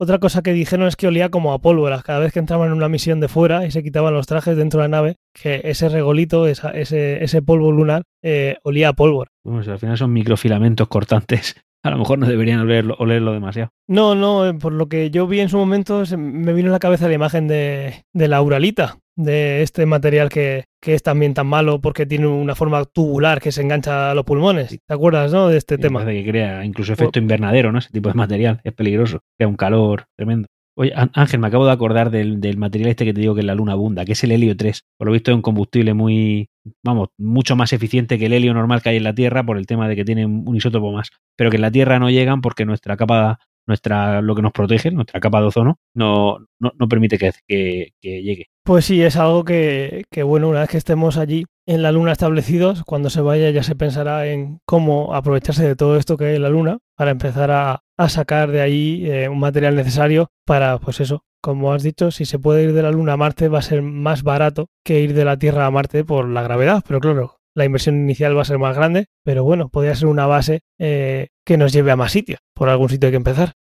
Otra cosa que dijeron es que olía como a pólvora. Cada vez que entraban en una misión de fuera y se quitaban los trajes dentro de la nave, que ese regolito, ese, ese polvo lunar, eh, olía a pólvora. Bueno, al final son microfilamentos cortantes. A lo mejor no deberían olerlo, olerlo demasiado. No, no, eh, por lo que yo vi en su momento, se- me vino a la cabeza la imagen de, de la uralita, de este material que, que es también tan malo porque tiene una forma tubular que se engancha a los pulmones. ¿Te acuerdas, no? De este tema. parece que crea incluso efecto invernadero, ¿no? Ese tipo de material. Es peligroso. Crea un calor tremendo. Oye, Ángel, me acabo de acordar del, del material este que te digo que en la Luna abunda, que es el helio 3. Por lo visto es un combustible muy, vamos, mucho más eficiente que el helio normal que hay en la Tierra por el tema de que tiene un isótopo más. Pero que en la Tierra no llegan porque nuestra capa, nuestra, lo que nos protege, nuestra capa de ozono, no, no, no permite que, que- llegue. Pues sí, es algo que, que, bueno, una vez que estemos allí en la Luna establecidos, cuando se vaya ya se pensará en cómo aprovecharse de todo esto que hay en la Luna para empezar a, a sacar de ahí eh, un material necesario para, pues eso, como has dicho, si se puede ir de la Luna a Marte va a ser más barato que ir de la Tierra a Marte por la gravedad, pero claro, la inversión inicial va a ser más grande, pero bueno, podría ser una base eh, que nos lleve a más sitios, por algún sitio hay que empezar.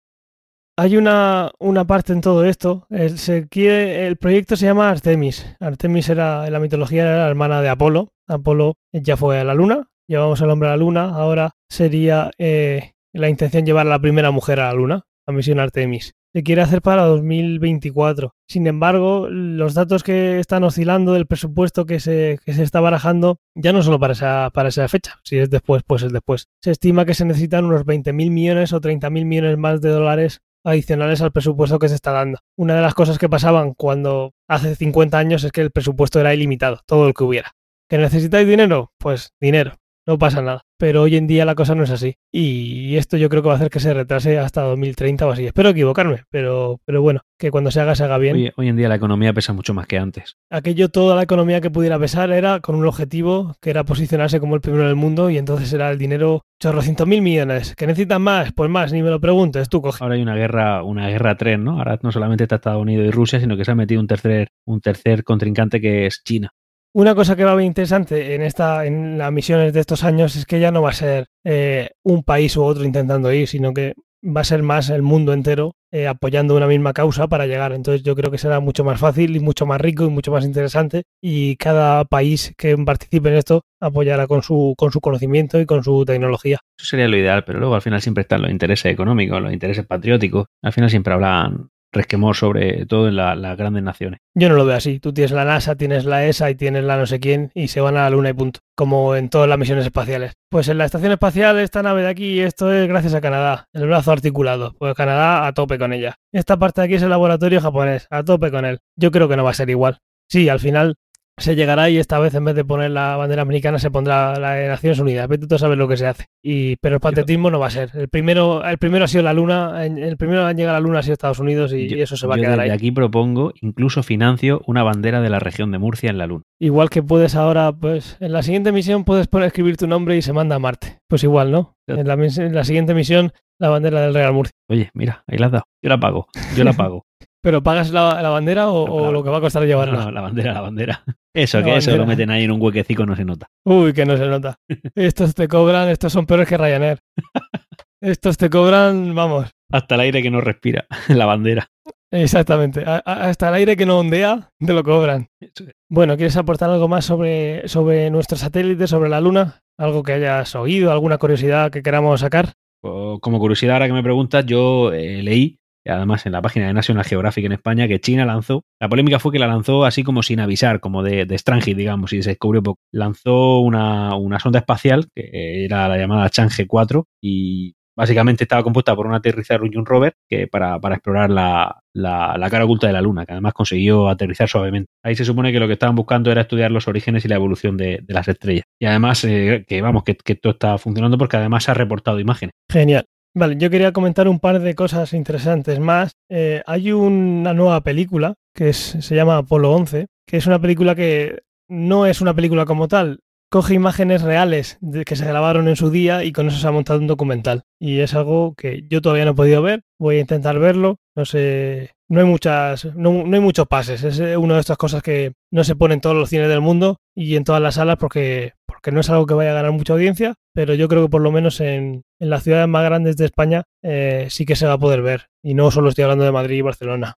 Hay una, una parte en todo esto. El, proyecto se llama Artemis. Artemis era en la mitología era la hermana de Apolo. Apolo ya fue a la luna. Llevamos al hombre a la luna. Ahora sería eh, la intención llevar a la primera mujer a la luna. La misión Artemis. Se quiere hacer para 2024. Sin embargo, los datos que están oscilando del presupuesto que se, que se está barajando ya no solo para esa, para esa fecha. Si es después, pues es después. Se estima que se necesitan unos 20.000 millones o 30.000 millones más de dólares adicionales al presupuesto que se está dando. Una de las cosas que pasaban cuando hace 50 años es que el presupuesto era ilimitado, todo lo que hubiera. ¿Que necesitáis dinero? Pues dinero, no pasa nada. Pero hoy en día la cosa no es así. Y esto yo creo que va a hacer que se retrase hasta 2030 o así. Espero equivocarme, pero, pero bueno, que cuando se haga, se haga bien. Hoy, hoy en día la economía pesa mucho más que antes. Aquello, toda la economía que pudiera pesar era con un objetivo que era posicionarse como el primero del mundo y entonces era el dinero chorrocientos mil millones. ¿Que necesitan más? Pues más, ni me lo preguntes, tú coge. Ahora hay una guerra, una guerra 3, ¿no? Ahora no solamente está Estados Unidos y Rusia, sino que se ha metido un tercer, un tercer contrincante que es China. Una cosa que va bien interesante en esta, en las misiones de estos años es que ya no va a ser eh, un país u otro intentando ir, sino que va a ser más el mundo entero eh, apoyando una misma causa para llegar. Entonces yo creo que será mucho más fácil y mucho más rico y mucho más interesante. Y cada país que participe en esto apoyará con su, con su conocimiento y con su tecnología. Eso sería lo ideal, pero luego al final siempre están los intereses económicos, los intereses patrióticos. Al final siempre hablan resquemor sobre todo en la- las grandes naciones. Yo no lo veo así. Tú tienes la NASA, tienes la ESA y tienes la no sé quién y se van a la Luna y punto. Como en todas las misiones espaciales. Pues en la estación espacial, esta nave de aquí, esto es gracias a Canadá. El brazo articulado. Pues Canadá a tope con ella. Esta parte de aquí es el laboratorio japonés. A tope con él. Yo creo que no va a ser igual. Sí, al final se llegará y esta vez en vez de poner la bandera americana se pondrá la de Naciones Unidas. Vete tú a saber lo que se hace. Y, pero el patriotismo no va a ser. El primero, el primero ha sido la Luna. El primero en llegar a la Luna ha sido Estados Unidos y, Yo- y eso se va a quedar desde ahí. aquí propongo, incluso financio una bandera de la región de Murcia en la Luna. Igual que puedes ahora, pues en la siguiente misión puedes poner escribir tu nombre y se manda a Marte. Pues igual, ¿no? En la, en la siguiente misión, la bandera del Real Murcia. Oye, mira, ahí la has dado. Yo la pago, yo la (laughs) pago. ¿Pero pagas la, la bandera o, No, o lo que va a costar llevarla? No, la bandera, la bandera. Eso, que eso lo meten ahí en un huequecico no se nota. Uy, que no se nota. (laughs) Estos te cobran, estos son peores que Ryanair. (laughs) Estos te cobran, vamos, Hasta el aire que no respira, (laughs) la bandera. exactamente. A- a- hasta el aire que no ondea, te lo cobran. Bueno, ¿quieres aportar algo más sobre, sobre nuestro satélite, sobre la Luna? ¿Algo que hayas oído, alguna curiosidad que queramos sacar? O- Como curiosidad, ahora que me preguntas, yo eh, leí, además en la página de National Geographic en España, que China lanzó, la polémica fue que la lanzó así como sin avisar, como de, de extranjero, digamos, y se descubrió poco. Lanzó una, una sonda espacial, que era la llamada Chang'e 4, y básicamente estaba compuesta por una aterrizador y un rover que para, para explorar la, la- la cara oculta de la Luna, que además consiguió aterrizar suavemente. Ahí se supone que lo que estaban buscando era estudiar los orígenes y la evolución de, las estrellas. Y además, eh, que vamos, que, que todo está funcionando porque además se ha reportado imágenes. Genial. Vale, yo quería comentar un par de cosas interesantes más. Eh, hay una nueva película que se llama Apolo 11, que es una película que no es una película como tal. Coge imágenes reales que se grabaron en su día y con eso se ha montado un documental. Y es algo que yo todavía no he podido ver. Voy a intentar verlo. No sé. No hay muchas. No, no hay muchos pases. Es eh, una de estas cosas que no se pone en todos los cines del mundo y en todas las salas porque, porque no es algo que vaya a ganar mucha audiencia, pero yo creo que por lo menos en, las ciudades más grandes de España eh, sí que se va a poder ver. Y no solo estoy hablando de Madrid y Barcelona.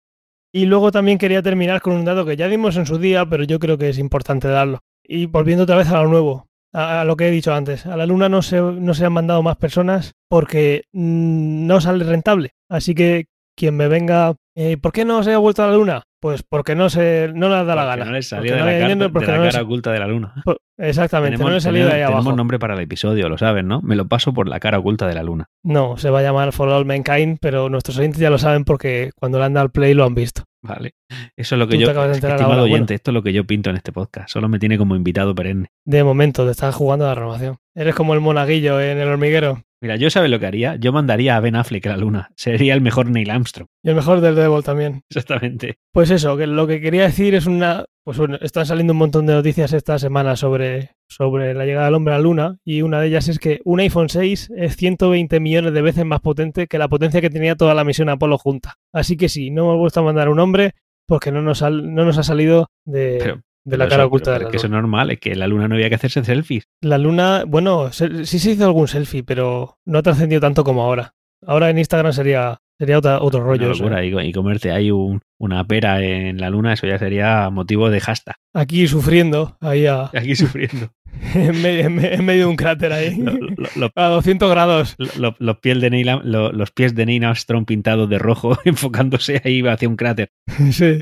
Y luego también quería terminar con un dato que ya dimos en su día, pero yo creo que es importante darlo. Y volviendo otra vez a lo nuevo, a, lo que he dicho antes. A la Luna no se, no se han mandado más personas porque mm, no sale rentable. Así que quien me venga, eh, ¿por qué no se ha vuelto a la Luna? Pues porque no se no les da la Porque gana. no les salió de no la, de porque la no les- cara oculta de la luna. Por- Exactamente, tenemos, no le he salido de ahí tenemos abajo. nombre para el episodio, lo saben, ¿no? Me lo paso por la cara oculta de la luna. No, se va a llamar For All Mankind, pero nuestros oyentes ya lo saben porque cuando le han dado al play lo han visto. Vale. Eso es lo que Tú yo, estimado ahora, oyente, esto es lo que yo pinto en este podcast. Solo me tiene como invitado perenne. De momento, te estás jugando a la renovación. Eres como el monaguillo en el hormiguero. Mira, yo sabes lo que haría. Yo mandaría a Ben Affleck a la luna. Sería el mejor Neil Armstrong. Y el mejor del Devil también. Exactamente. Pues eso, que lo que quería decir es una. Pues bueno, están saliendo un montón de noticias esta semana sobre, sobre la llegada del hombre a la luna. Y una de ellas es que un iPhone 6 es 120 millones de veces más potente que la potencia que tenía toda la misión Apolo junta. Así que sí, no hemos vuelto a mandar un hombre porque no nos, sal- no nos ha salido de, Pero- de la Pero cara eso- oculta de la es que eso luna. es normal, es que la luna no había que hacerse selfies. La luna, bueno, se- sí se hizo algún selfie, pero no ha trascendido tanto como ahora. Ahora en Instagram sería, sería otra- otro rollo. Locura. Y, y comerte ahí un- una pera en la luna, eso ya sería motivo de hashtag. Aquí sufriendo, ahí a- (laughs) Aquí sufriendo. (laughs) en, medio, en de un cráter ahí. Lo- lo- lo- (laughs) A 200 grados. lo- lo- los, pies de Neil, los pies de Neil Armstrong pintados de rojo, (laughs) enfocándose ahí hacia un cráter. Sí,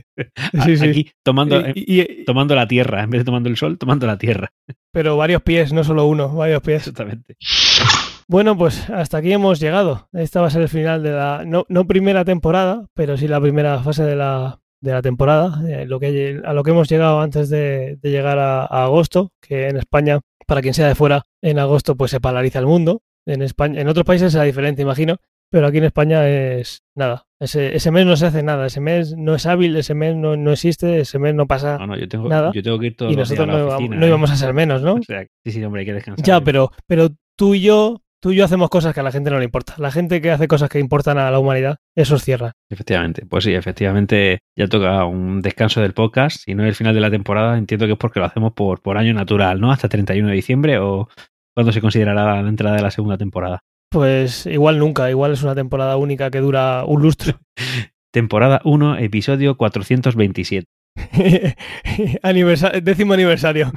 sí, sí. Aquí tomando, eh, Y- y- tomando la tierra. En vez de tomando el sol, tomando la tierra. pero varios pies, no solo uno, varios pies. Exactamente. Bueno, pues hasta aquí hemos llegado. Esta va a ser el final de la, no, no primera temporada, pero sí la primera fase de la, de la temporada, eh, lo que, a lo que hemos llegado antes de, de llegar a, a agosto, que en España, para quien sea de fuera, en agosto pues se paraliza el mundo. En España, en otros países será diferente, imagino, pero aquí en España es nada. Ese, ese mes no se hace nada, ese mes no es hábil, ese mes no, no existe, ese mes no pasa No, no, yo tengo, Nada. yo tengo que ir todos y los días nosotros a la no, oficina, no ¿eh? íbamos a ser menos, ¿no? O sea, sí, sí, hombre, hay que descansar. Ya, pero, pero tú y yo, tú y yo hacemos cosas que a la gente no le importa. La gente que hace cosas que importan a la humanidad, esos cierran. Efectivamente, pues sí, efectivamente ya toca un descanso del podcast. Si no es el final de la temporada, entiendo que es porque lo hacemos por, por año natural, ¿no? Hasta 31 de diciembre o cuándo se considerará la entrada de la segunda temporada. Pues igual nunca, igual es una temporada única que dura un lustro. (laughs) (laughs) Temporada 1, episodio 427. (laughs) Aniversa- décimo aniversario.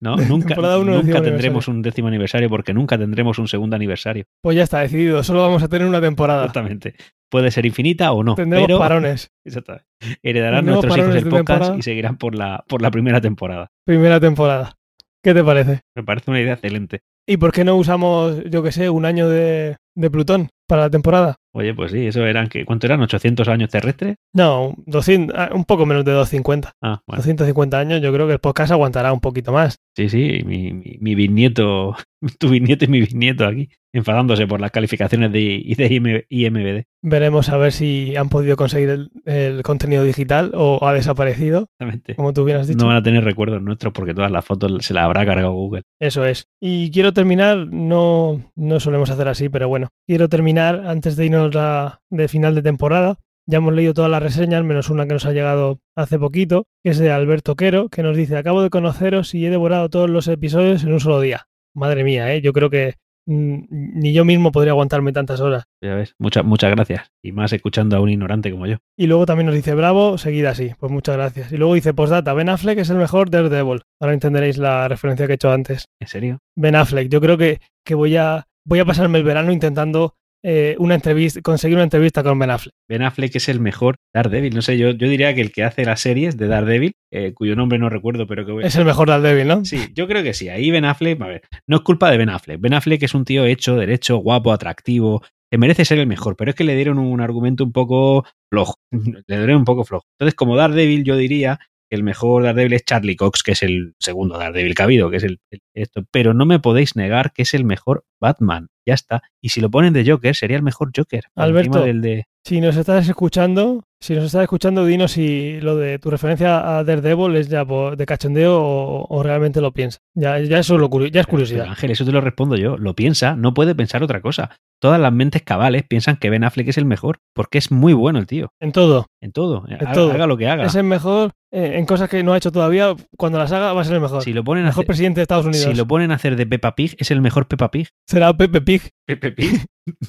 No, (laughs) nunca, nunca tendremos un décimo aniversario porque nunca tendremos un segundo aniversario. Pues ya está decidido, solo vamos a tener una temporada. Exactamente. Puede ser infinita o no. Tendremos pero parones. (laughs) Exactamente. heredarán Tendremos nuestros hijos el podcast temporada. y seguirán por la, por la primera temporada. Primera temporada. ¿Qué te parece? Me parece una idea excelente. ¿Y por qué no usamos, yo que sé, un año de, de Plutón para la temporada? Oye, pues sí, eso eran que ¿cuánto eran? ¿800 años terrestres? No, 200, ah, un poco menos de 250. Ah, bueno. 250 años, yo creo que el podcast aguantará un poquito más. Sí, sí, mi, mi, mi bisnieto, (laughs) tu bisnieto y mi bisnieto aquí, enfadándose por las calificaciones de, de IM- IMBD. Veremos a ver si han podido conseguir el, el contenido digital o ha desaparecido, Exactamente. como tú bien has dicho. No van a tener recuerdos nuestros porque todas las fotos se las habrá cargado Google. Eso es. Y quiero terminar, no, no solemos hacer así, pero bueno, quiero terminar antes de irnos a- de final de temporada. Ya hemos leído todas las reseñas, menos una que nos ha llegado hace poquito, que es de Alberto Quero, que nos dice, acabo de conoceros y he devorado todos los episodios en un solo día. Madre mía, ¿eh? yo creo que mm, ni yo mismo podría aguantarme tantas horas. Ya ves, muchas, muchas gracias. Y más escuchando a un ignorante como yo. Y luego también nos dice, bravo, seguida así. Pues muchas gracias. Y luego dice, postdata, Ben Affleck es el mejor Daredevil. Ahora entenderéis la referencia que he hecho antes. ¿En serio? Ben Affleck. Yo creo que, que voy, a, voy a pasarme el verano intentando eh, una entrevista, conseguir una entrevista con Ben Affleck. Ben Affleck es el mejor Daredevil. No sé, yo, yo diría que el que hace las series de Daredevil, eh, cuyo nombre no recuerdo, pero que voy Es el mejor Daredevil, ¿no? Sí, yo creo que sí. Ahí Ben Affleck, a ver, no es culpa de Ben Affleck. Ben Affleck es un tío hecho, derecho, guapo, atractivo, que merece ser el mejor, pero es que le dieron un argumento un poco flojo. (laughs) le dieron un poco flojo. Entonces, como Daredevil, yo diría el mejor Daredevil es Charlie Cox, que es el segundo Daredevil que ha habido, que es el, el- esto. Pero no me podéis negar que es el mejor Batman. Ya está. Y si lo ponen de Joker, sería el mejor Joker. Alberto. encima del de. Si nos estás escuchando, si nos estás escuchando, dinos si lo de tu referencia a Daredevil es ya de cachondeo o, o realmente lo piensas. Ya, ya eso es lo ya es curiosidad. Ángel, eso te lo respondo yo. Lo piensa, no puede pensar otra cosa. Todas las mentes cabales piensan que Ben Affleck es el mejor, porque es muy bueno el tío. En todo. En todo. En haga, todo. haga lo que haga. Es el mejor eh, en cosas que no ha hecho todavía. Cuando las haga va a ser el mejor. Si lo ponen a mejor hacer, presidente de Estados Unidos. si lo ponen a hacer de Peppa Pig, es el mejor Peppa Pig. Será Pepe Pig. (laughs) Pepe Pig. (laughs)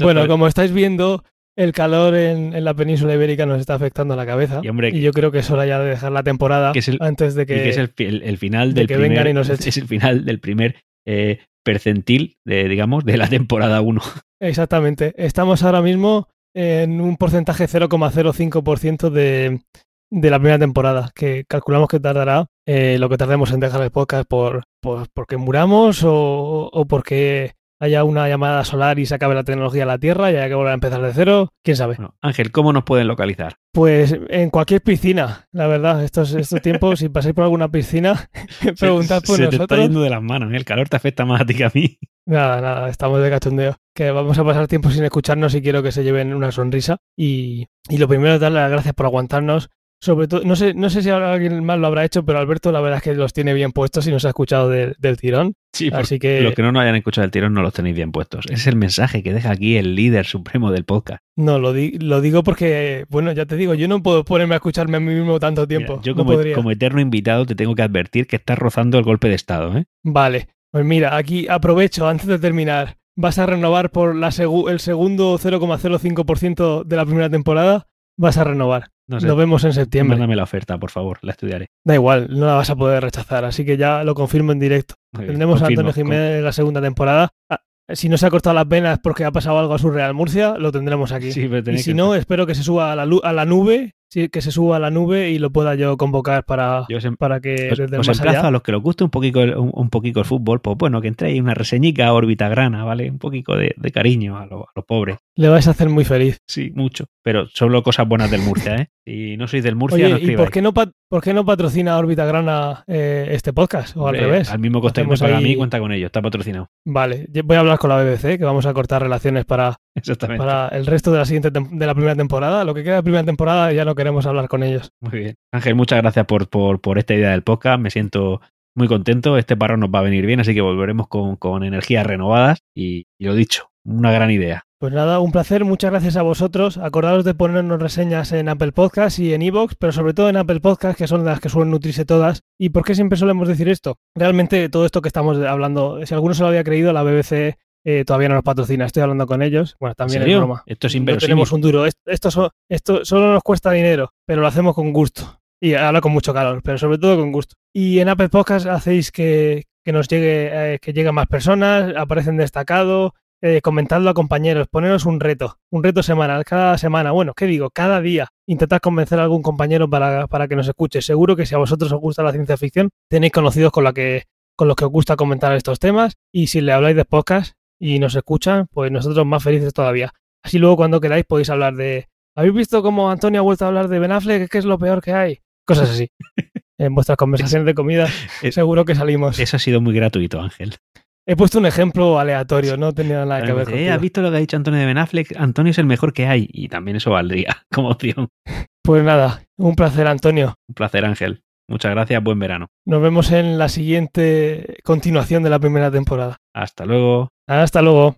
Bueno, como estáis viendo, el calor en, en la península ibérica nos está afectando la cabeza. Y, hombre, yo creo que es hora ya de dejar la temporada que es el- antes de y que... que es el, fi- el- el final de del que primer, vengan y nos (laughs) echen. es el final del primer eh, percentil de, digamos, de la temporada 1. Exactamente. Estamos ahora mismo en un porcentaje 0,05% de, de la primera temporada, que calculamos que tardará eh, lo que tardemos en dejar el podcast por, por porque muramos o, o porque haya una llamada solar y se acabe la tecnología a la Tierra y haya que volver a empezar de cero. ¿Quién sabe? Bueno, Ángel, ¿cómo nos pueden localizar? Pues en cualquier piscina, la verdad, estos, estos tiempos, si pasáis por alguna piscina, (laughs) preguntad por se, se te está nosotros. yendo de las manos. ¿eh? El calor te afecta más a ti que a mí. Nada, nada, estamos de cachondeo. Que vamos a pasar tiempo sin escucharnos y quiero que se lleven una sonrisa. Y, y lo primero es darle las gracias por aguantarnos. Sobre todo, no sé, no sé si alguien más lo habrá hecho, pero Alberto la verdad es que los tiene bien puestos y nos ha escuchado de- del tirón. Sí, Así que los que no nos hayan escuchado el tirón no los tenéis bien puestos. Es el mensaje que deja aquí el líder supremo del podcast. no, lo, di- lo digo porque, bueno, ya te digo, yo no puedo ponerme a escucharme a mí mismo tanto tiempo. Mira, yo No como, podría. como eterno invitado te tengo que advertir que estás rozando el golpe de estado. ¿eh? Vale, pues mira, aquí aprovecho antes de terminar. ¿Vas a renovar por la segu- el segundo 0,05% de la primera temporada? Vas a renovar. No sé, Nos vemos en septiembre. mándame la oferta, por favor, la estudiaré. Da igual, no la vas a poder rechazar, así que ya lo confirmo en directo. Bien, Tendremos a Antonio Jiménez en la segunda temporada. Ah, si no se ha cortado las venas porque ha pasado algo a su Real Murcia, lo tendremos aquí. Sí, y si que- no, espero que se suba a la, a la nube, sí, que se suba a la nube y lo pueda yo convocar para, Yo em- para que os- os más allá. a los que les guste un poquito, el, un, un poquito el fútbol, pues bueno, que entréis una reseñica órbita grana, ¿vale? Un poquito de, de cariño a, lo- a los pobres. Le vais a hacer muy feliz. Sí, mucho. Pero solo cosas buenas del Murcia, ¿eh? Si no sois del Murcia, no Oye, ¿y escribáis. por qué no, pat- por qué no patrocina Órbita Grana eh, este podcast? O al revés. Al mismo coste que me paga a mí, cuenta con ello. Está patrocinado. Vale, yo voy a hablar con la BBC, que vamos a cortar relaciones para, el resto de la siguiente de la primera temporada. Lo que queda de primera temporada ya no queremos hablar con ellos. Muy bien. Ángel, muchas gracias por, por, por esta idea del podcast. Me siento muy contento. Este parón nos va a venir bien, así que volveremos con, con energías renovadas. Y, y lo dicho, una gran idea. Pues nada, un placer, muchas gracias a vosotros. Acordaros de ponernos reseñas en Apple Podcast y en Evox, pero sobre todo en Apple Podcast, que son las que suelen nutrirse todas. ¿Y por qué siempre solemos decir esto? Realmente todo esto que estamos hablando, si alguno se lo había creído, la BBC eh, todavía no nos patrocina. Estoy hablando con ellos. Bueno, también ¿En es broma. Esto es No inverosímil. tenemos un duro. Esto, esto, so- esto solo nos cuesta dinero, pero lo hacemos con gusto. Y ahora con mucho calor, pero sobre todo con gusto. Y en Apple Podcast hacéis que, que nos llegue, eh, que lleguen más personas, aparecen destacados, eh, comentadlo a compañeros, poneros un reto, un reto semanal, cada semana, bueno, ¿qué digo? Cada día, intentad convencer a algún compañero para, para que nos escuche. Seguro que si a vosotros os gusta la ciencia ficción, tenéis conocidos con, la que, con los que os gusta comentar estos temas, y si le habláis de podcast y nos escuchan, pues nosotros más felices todavía. Así luego cuando queráis podéis hablar de... ¿Habéis visto cómo Antonio ha vuelto a hablar de Ben Affleck? que es lo peor que hay? Cosas así. (laughs) En vuestras conversaciones de comida Es- seguro que salimos. Eso ha sido muy gratuito, Ángel. He puesto un ejemplo aleatorio, no tenía nada que ver Eh, contigo. ¿Has visto lo que ha dicho Antonio de Ben Affleck? Antonio es el mejor que hay. Y también eso valdría (laughs) como opción. Pues nada, un placer Antonio. Un placer, Ángel. Muchas gracias. Buen verano. Nos vemos en la siguiente continuación de la primera temporada. Hasta luego. Hasta luego.